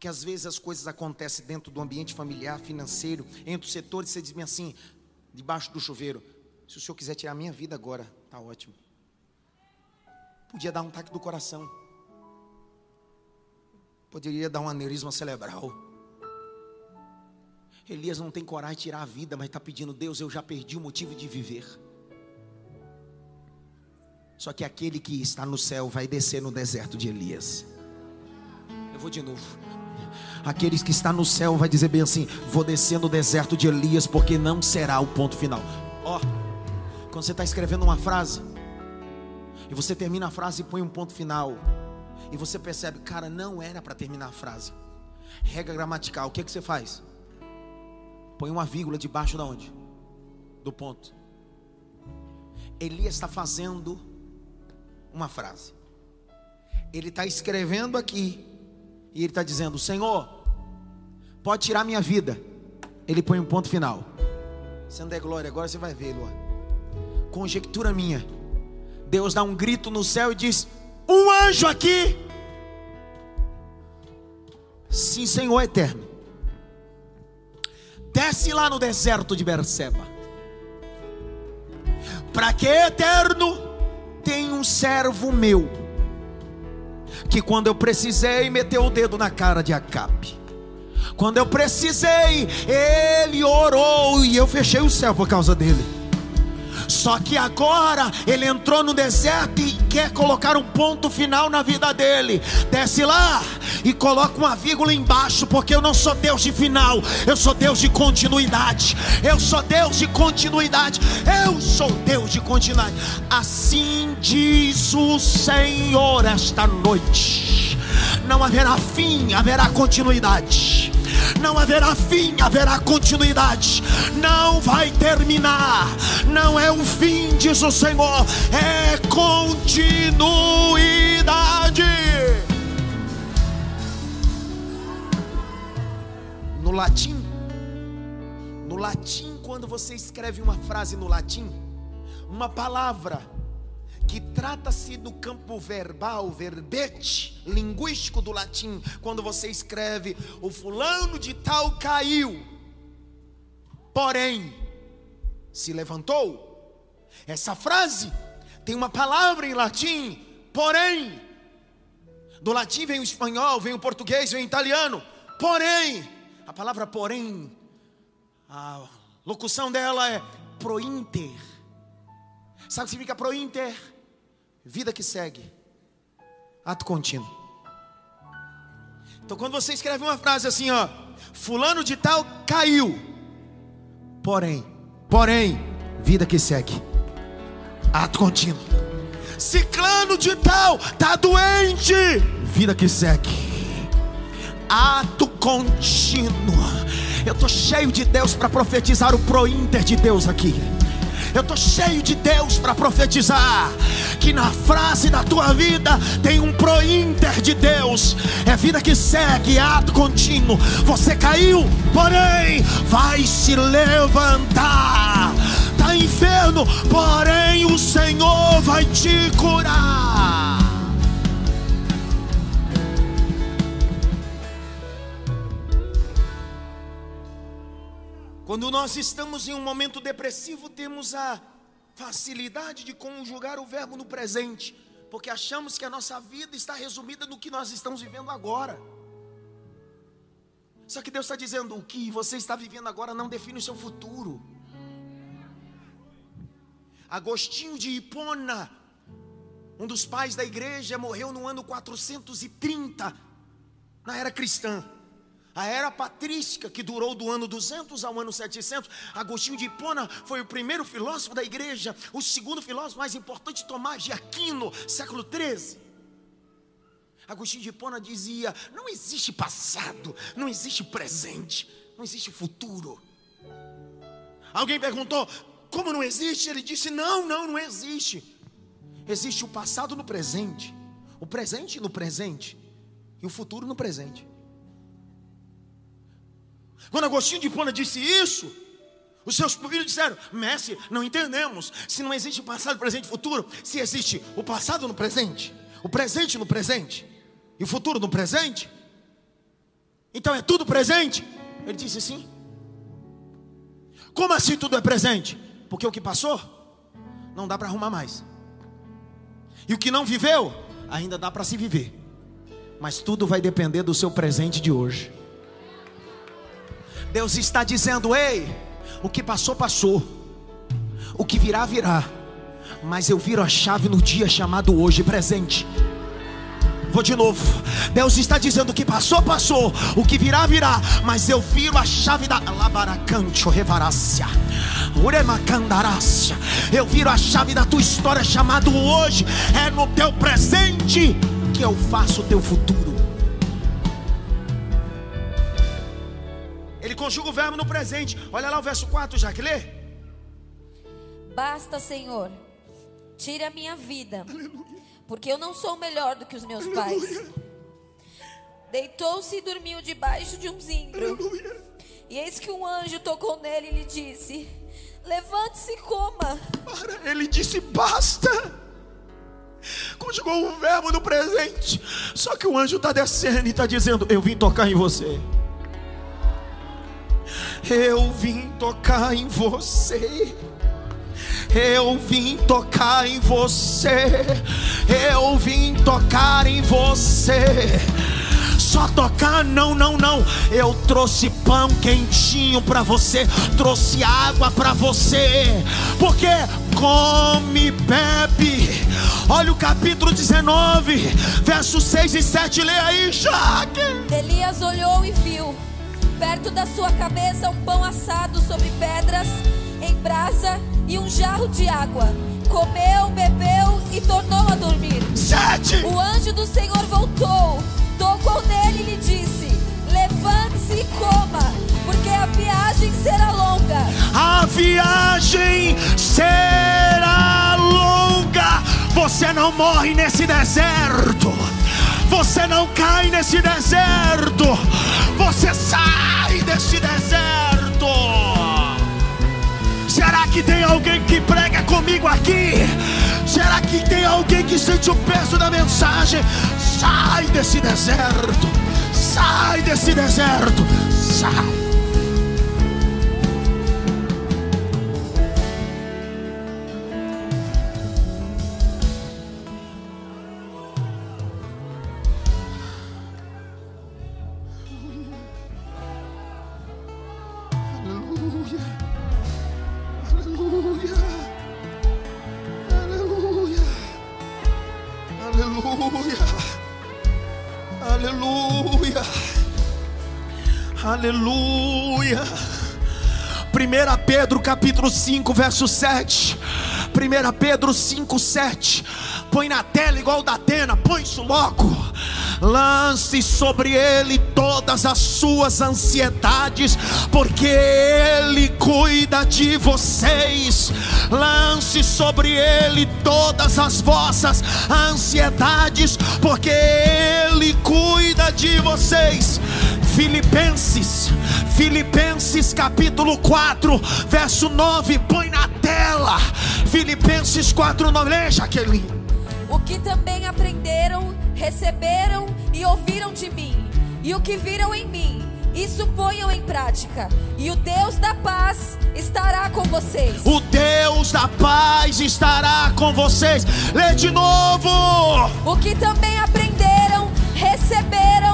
que às vezes as coisas acontecem dentro do ambiente familiar, financeiro, entre os setores, você diz assim, debaixo do chuveiro, se o senhor quiser tirar a minha vida agora, tá ótimo. Podia dar um ataque do coração. Poderia dar um aneurisma cerebral. Elias não tem coragem de tirar a vida, mas está pedindo, Deus, eu já perdi o motivo de viver. Só que aquele que está no céu vai descer no deserto de Elias. Eu vou de novo. Aqueles que está no céu vai dizer bem assim: vou descer no deserto de Elias, porque não será o ponto final. Ó, oh, quando você está escrevendo uma frase, e você termina a frase e põe um ponto final, e você percebe, cara, não era para terminar a frase. Regra gramatical, o que, que você faz? Põe uma vírgula debaixo da onde? Do ponto. Elias está fazendo uma frase. Ele está escrevendo aqui. E ele está dizendo: Senhor, pode tirar minha vida. Ele põe um ponto final. Você não der glória, agora você vai ver, Luan. Conjectura minha. Deus dá um grito no céu e diz: Um anjo aqui. Sim, Senhor eterno. Desce lá no deserto de Berseba. Para que eterno tem um servo meu que quando eu precisei meteu o dedo na cara de Acabe. Quando eu precisei, ele orou e eu fechei o céu por causa dele. Só que agora ele entrou no deserto e quer colocar um ponto final na vida dele. Desce lá e coloca uma vírgula embaixo, porque eu não sou Deus de final, eu sou Deus de continuidade. Eu sou Deus de continuidade. Eu sou Deus de continuidade. Assim diz o Senhor esta noite. Não haverá fim, haverá continuidade não haverá fim, haverá continuidade, não vai terminar, não é o fim, diz o Senhor, é continuidade. No latim, no latim, quando você escreve uma frase no latim, uma palavra que trata-se do campo verbal, verbete, linguístico do latim, quando você escreve o fulano de tal caiu, porém se levantou. Essa frase tem uma palavra em latim, porém. Do latim vem o espanhol, vem o português, vem o italiano. Porém, a palavra porém, a locução dela é prointer. Sabe o que significa prointer? Vida que segue. Ato contínuo. Então quando você escreve uma frase assim, ó, fulano de tal caiu. Porém, porém, vida que segue. Ato contínuo. Ciclano de tal tá doente. Vida que segue. Ato contínuo. Eu tô cheio de Deus para profetizar o prointer de Deus aqui. Eu estou cheio de Deus para profetizar que na frase da tua vida tem um prointer de Deus. É vida que segue, ato contínuo. Você caiu, porém vai se levantar. Está enfermo, porém o Senhor vai te curar. Quando nós estamos em um momento depressivo, temos a facilidade de conjugar o verbo no presente, porque achamos que a nossa vida está resumida no que nós estamos vivendo agora. Só que Deus está dizendo: o que você está vivendo agora não define o seu futuro. Agostinho de Hipona, um dos pais da igreja, morreu no ano 430, na era cristã. A era patrística, que durou do ano 200 ao ano 700, Agostinho de Hipona foi o primeiro filósofo da igreja, o segundo filósofo mais importante, Tomás de Aquino, século 13. Agostinho de Hipona dizia: não existe passado, não existe presente, não existe futuro. Alguém perguntou: como não existe? Ele disse: não, não, não existe. Existe o passado no presente, o presente no presente e o futuro no presente. Quando Agostinho de Hipona disse isso, os seus filhos disseram: Mestre, não entendemos. Se não existe passado, presente e futuro, se existe o passado no presente, o presente no presente e o futuro no presente, então é tudo presente? Ele disse sim. Como assim tudo é presente? Porque o que passou, não dá para arrumar mais. E o que não viveu, ainda dá para se viver. Mas tudo vai depender do seu presente de hoje. Deus está dizendo: ei, o que passou, passou, o que virá, virá, mas eu viro a chave no dia chamado hoje, presente. Vou de novo. Deus está dizendo: o que passou, passou, o que virá, virá, mas eu viro a chave da labaracancho revarácia. Eu viro a chave da tua história chamado hoje. É no teu presente que eu faço o teu futuro. Conjuga o verbo no presente. Olha lá o verso 4, já que lê. Basta, Senhor, tire a minha vida, porque eu não sou melhor do que os meus pais. Deitou-se e dormiu debaixo de um zimbro. E eis que um anjo tocou nele e lhe disse: Levante-se e coma. Para, ele disse basta. Conjugou o verbo no presente. Só que o anjo está descendo e está dizendo: Eu vim tocar em você. Eu vim tocar em você. Eu vim tocar em você. Eu vim tocar em você só tocar, não, não, não. Eu trouxe pão quentinho para você, trouxe água para você, porque come, bebe. Olha o capítulo 19, versos 6 e 7, lê aí, Jaque. Elias olhou e viu, perto da sua cabeça, um pão assado sobre pedras, em brasa e um jarro de água. Comeu, bebeu e tornou a dormir. Sete. O anjo do Senhor voltou tocou nele e lhe disse: Levante-se e coma, porque a viagem será longa. A viagem será longa. Você não morre nesse deserto. Você não cai nesse deserto. Você sai desse deserto. Será que tem alguém que prega comigo aqui? Será que tem alguém que sente o peso da mensagem? Sai desse deserto, sai desse deserto, sai. Aleluia. 1 Pedro capítulo 5, verso 7. 1 Pedro 5, 7. Põe na tela igual da Atena, põe isso logo. Lance sobre ele todas as suas ansiedades, porque ele cuida de vocês. Lance sobre ele todas as vossas ansiedades, porque ele cuida de vocês. Filipenses, Filipenses capítulo 4, verso 9, põe na tela. Filipenses 4, 9, leia, Jaqueline. O que também aprenderam, receberam e ouviram de mim, e o que viram em mim, isso ponham em prática, e o Deus da paz estará com vocês. O Deus da paz estará com vocês. Lê de novo. O que também aprenderam, receberam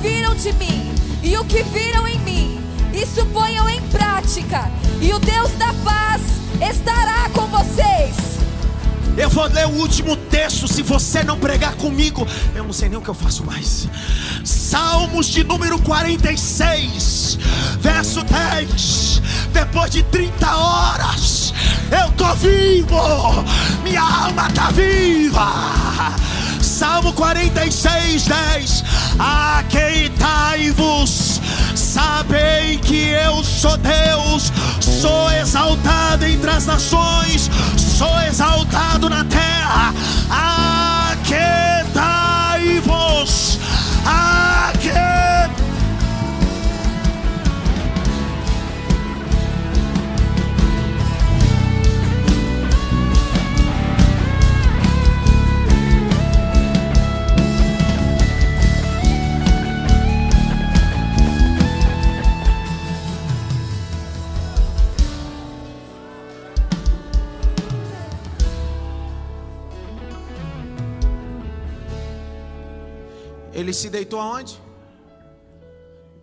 ouviram de mim, e o que viram em mim, isso ponham em prática, e o Deus da paz estará com vocês. Eu vou ler o último texto. Se você não pregar comigo, eu não sei nem o que eu faço mais. Salmos de número 46, verso 10. Depois de 30 horas, eu tô vivo, minha alma tá viva. Salmo 46, 10: Aqueitai-vos, sabei que eu sou Deus, sou exaltado entre as nações, sou exaltado na terra. Aqueitai-vos, aqueitai Ele se deitou aonde?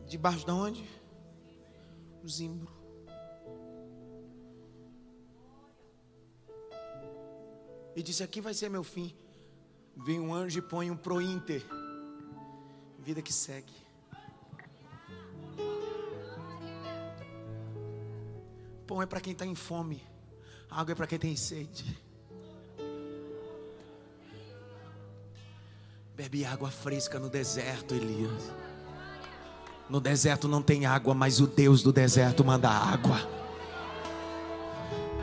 Debaixo de onde? O zimbro. E disse: Aqui vai ser meu fim. Vem um anjo e põe um pro inter. Vida que segue. Pão é para quem está em fome. Água é para quem tem sede. Bebe água fresca no deserto, Elias. No deserto não tem água, mas o Deus do deserto manda água.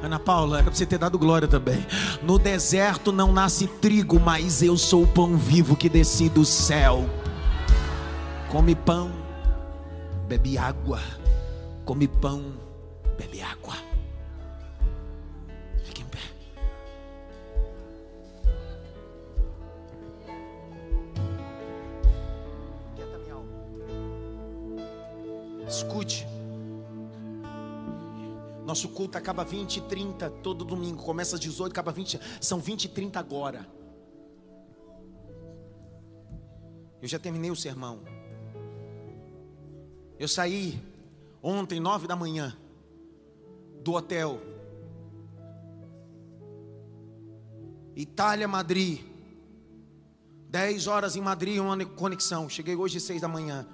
Ana Paula, era para você ter dado glória também. No deserto não nasce trigo, mas eu sou o pão vivo que desci do céu. Come pão, bebe água. Come pão, bebe água. Escute. Nosso culto acaba 20 e 30 todo domingo. Começa às 18, acaba 20. São 20 e 30 agora. Eu já terminei o sermão. Eu saí ontem, nove da manhã, do hotel. Itália, Madrid. Dez horas em Madrid, uma conexão. Cheguei hoje seis da manhã.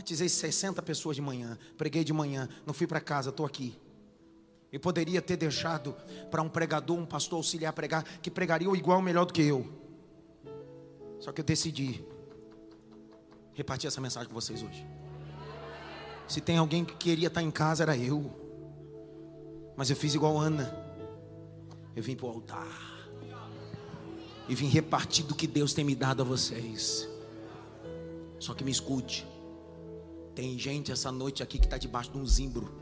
Batizei 60 pessoas de manhã, preguei de manhã, não fui para casa, estou aqui. E poderia ter deixado para um pregador, um pastor auxiliar pregar, que pregaria igual melhor do que eu. Só que eu decidi repartir essa mensagem com vocês hoje. Se tem alguém que queria estar em casa, era eu. Mas eu fiz igual Ana. Eu vim para o altar. E vim repartir do que Deus tem me dado a vocês. Só que me escute. Tem gente essa noite aqui que está debaixo de um zimbro.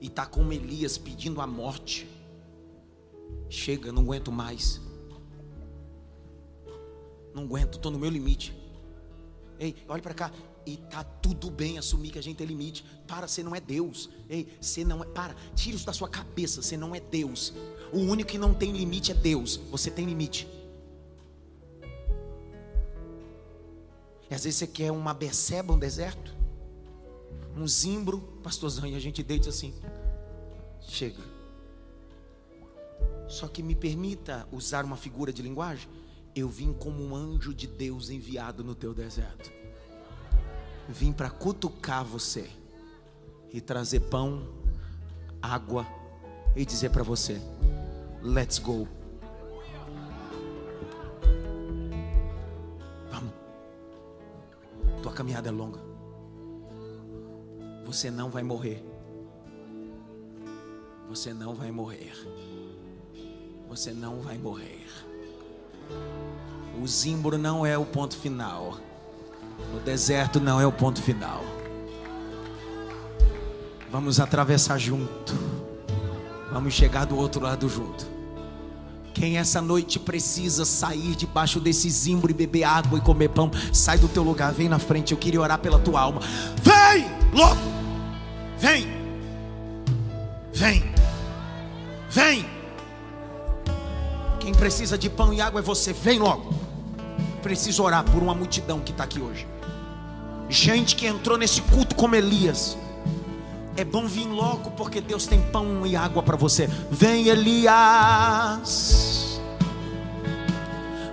E está como Elias pedindo a morte. Chega, não aguento mais. Não aguento, estou no meu limite. Ei, olhe para cá. E tá tudo bem assumir que a gente tem limite. Para, você não é Deus. Ei, você não é. Para, tira isso da sua cabeça. Você não é Deus. O único que não tem limite é Deus. Você tem limite. E às vezes você quer uma beceba, um deserto, um zimbro, pastorzão, e a gente deita assim. Chega. Só que me permita usar uma figura de linguagem. Eu vim como um anjo de Deus enviado no teu deserto. Vim para cutucar você e trazer pão, água e dizer para você: Let's go. Caminhada é longa. Você não vai morrer. Você não vai morrer. Você não vai morrer. O zimbro não é o ponto final. O deserto não é o ponto final. Vamos atravessar junto. Vamos chegar do outro lado junto. Quem essa noite precisa sair debaixo desse zimbro e beber água e comer pão, sai do teu lugar, vem na frente. Eu queria orar pela tua alma. Vem, louco! Vem! Vem! Vem! Quem precisa de pão e água é você. Vem logo. Preciso orar por uma multidão que está aqui hoje. Gente que entrou nesse culto como Elias é bom vir logo porque Deus tem pão e água para você. Vem Elias.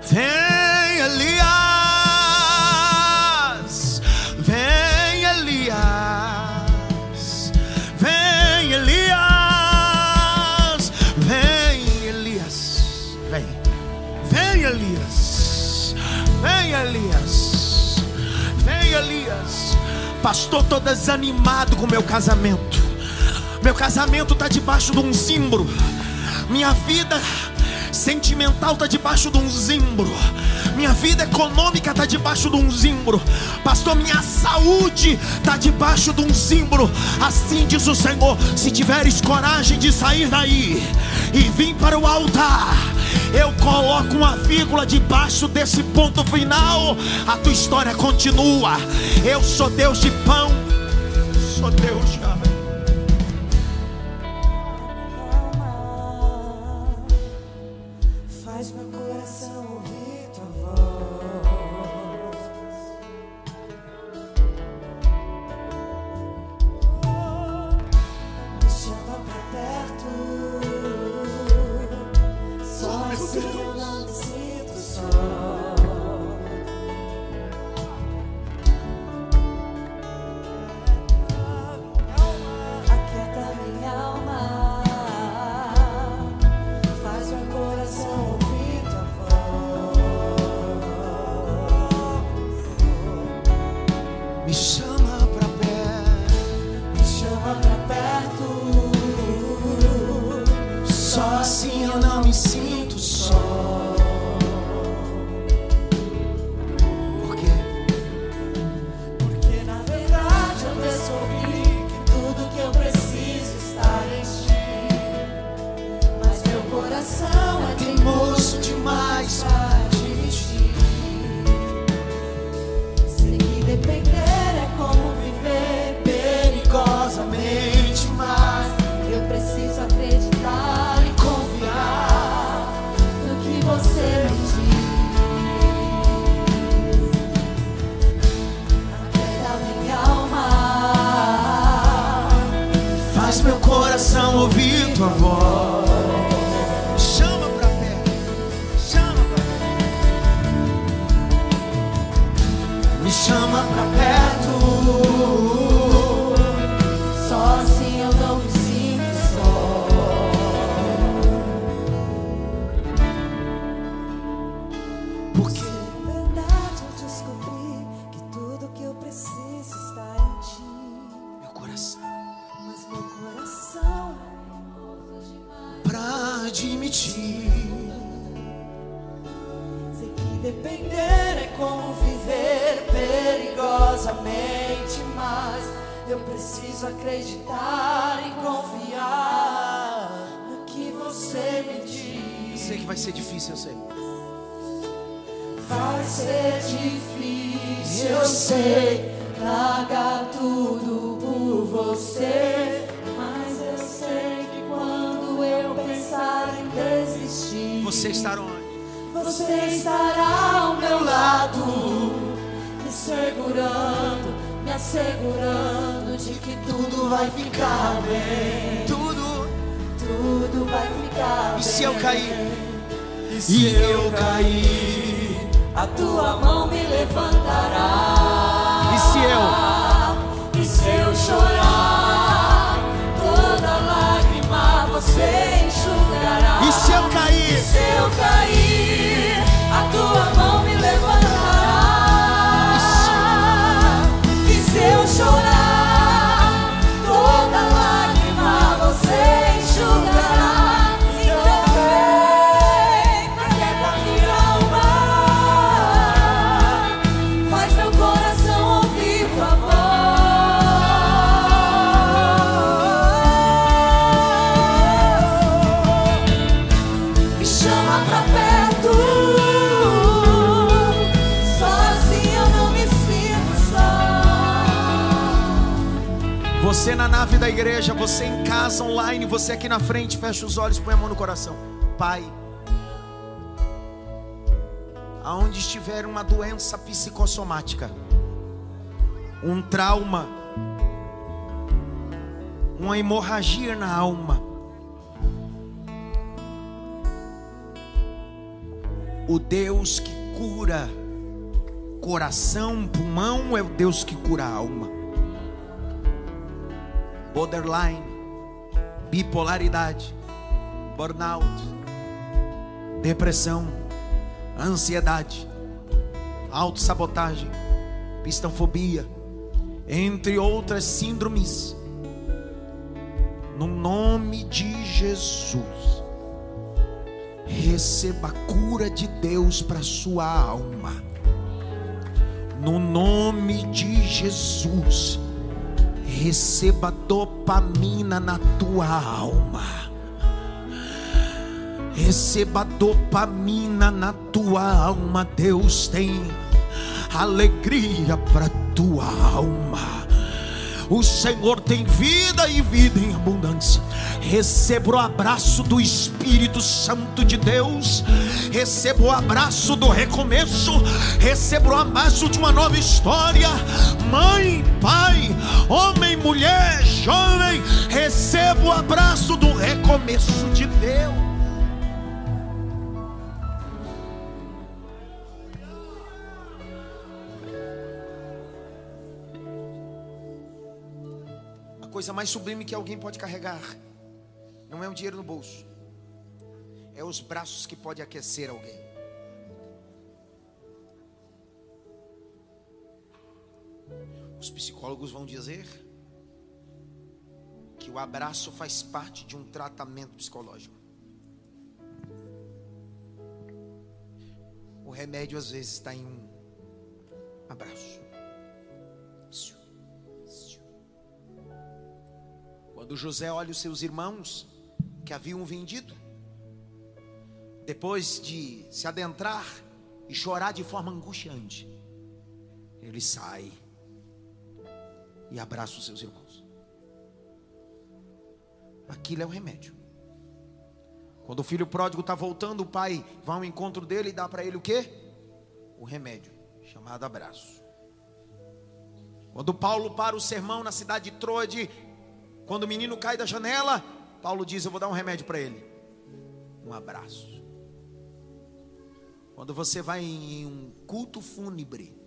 Vem Elias. Pastor, estou desanimado com meu casamento. Meu casamento está debaixo de um zimbro. Minha vida sentimental está debaixo de um zimbro. Minha vida econômica está debaixo de um zimbro. Pastor, minha saúde está debaixo de um zimbro. Assim diz o Senhor: se tiveres coragem de sair daí e vir para o altar eu coloco uma vírgula debaixo desse ponto final, a tua história continua. Eu sou Deus de pão, sou Deus de Me ouvir tua voz. Sei. Largar tudo por você. Mas eu sei que quando eu pensar em desistir, Você estará onde? você estará ao meu lado, me segurando, me assegurando de que tudo vai ficar bem. Tudo. Tudo vai ficar bem. E se eu cair? E se eu cair, a tua mão me levantará. E se eu? E se eu chorar, toda lágrima você enxugará. E se eu cair? E se eu cair, a tua mão me levantará. E se eu chorar, Você na nave da igreja, você em casa online, você aqui na frente, fecha os olhos, põe a mão no coração. Pai, aonde estiver uma doença psicossomática, um trauma, uma hemorragia na alma, o Deus que cura coração, pulmão, é o Deus que cura a alma borderline, bipolaridade, burnout, depressão, ansiedade, autossabotagem, pistofobia, entre outras síndromes. No nome de Jesus, receba a cura de Deus para sua alma. No nome de Jesus, receba dopamina na tua alma. Receba dopamina na tua alma. Deus tem alegria para tua alma. O Senhor tem vida e vida em abundância. Receba o abraço do Espírito Santo de Deus. Receba o abraço do recomeço. Receba o abraço de uma nova história. Mãe, pai, homem, mulher, jovem. Receba o abraço do recomeço de Deus. Coisa mais sublime que alguém pode carregar não é o dinheiro no bolso, é os braços que pode aquecer alguém. Os psicólogos vão dizer que o abraço faz parte de um tratamento psicológico. O remédio às vezes está em um abraço. Quando José olha os seus irmãos que haviam vendido, depois de se adentrar e chorar de forma angustiante, ele sai e abraça os seus irmãos. Aquilo é o remédio. Quando o filho pródigo está voltando, o pai vai ao encontro dele e dá para ele o que? O remédio, chamado abraço. Quando Paulo para o sermão na cidade de Troade, quando o menino cai da janela, Paulo diz: Eu vou dar um remédio para ele. Um abraço. Quando você vai em um culto fúnebre,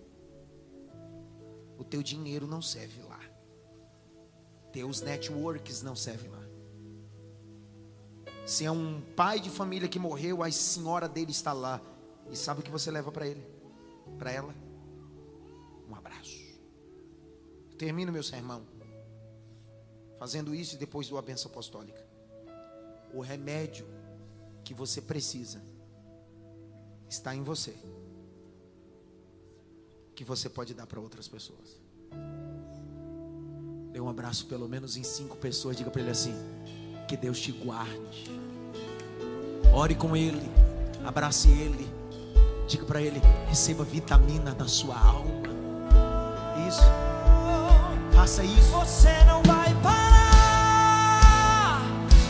o teu dinheiro não serve lá. Teus networks não servem lá. Se é um pai de família que morreu, a senhora dele está lá. E sabe o que você leva para ele? Para ela? Um abraço. Termino meu sermão fazendo isso depois do benção apostólica. O remédio que você precisa está em você. Que você pode dar para outras pessoas. Dê um abraço pelo menos em cinco pessoas. Diga para ele assim: Que Deus te guarde. Ore com ele. Abrace ele. Diga para ele: Receba vitamina da sua alma. Isso. Faça isso. Você não vai parar.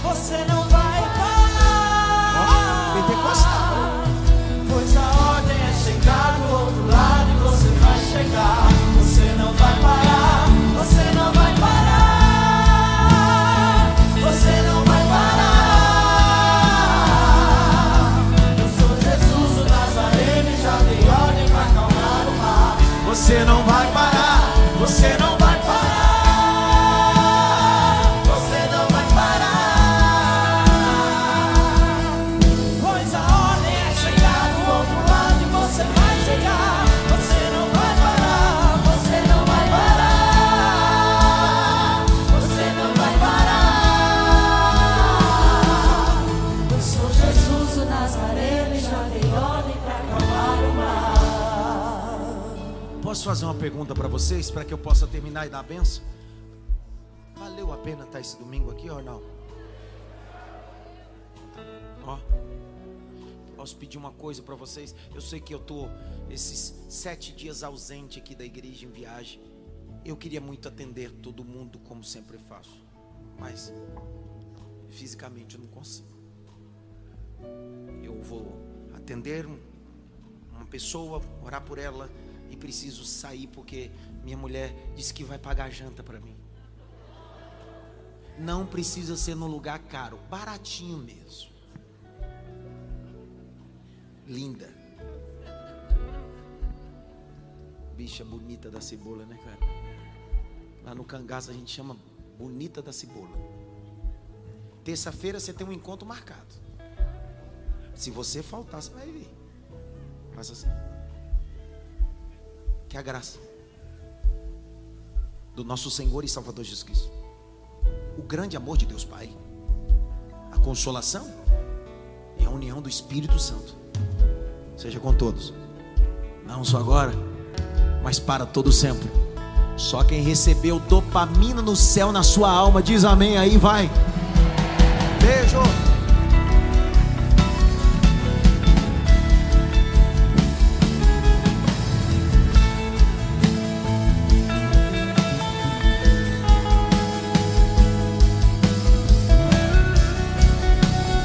Você não vai pergunta para vocês, para que eu possa terminar e dar a benção? Valeu a pena estar esse domingo aqui ou não? Ó, posso pedir uma coisa para vocês? Eu sei que eu tô esses sete dias ausente aqui da igreja em viagem. Eu queria muito atender todo mundo como sempre faço, mas fisicamente eu não consigo. Eu vou atender um- uma pessoa, orar por ela e preciso sair porque minha mulher disse que vai pagar janta para mim. Não precisa ser num lugar caro, baratinho mesmo. Linda. Bicha bonita da cebola, né, cara? Lá no cangaço a gente chama bonita da cebola. Terça-feira você tem um encontro marcado. Se você faltar, você vai vir. Faz assim. Que a graça do nosso Senhor e Salvador Jesus Cristo, o grande amor de Deus Pai, a consolação e a união do Espírito Santo, seja com todos, não só agora, mas para todo sempre. Só quem recebeu dopamina no céu na sua alma diz amém aí, vai. Beijo.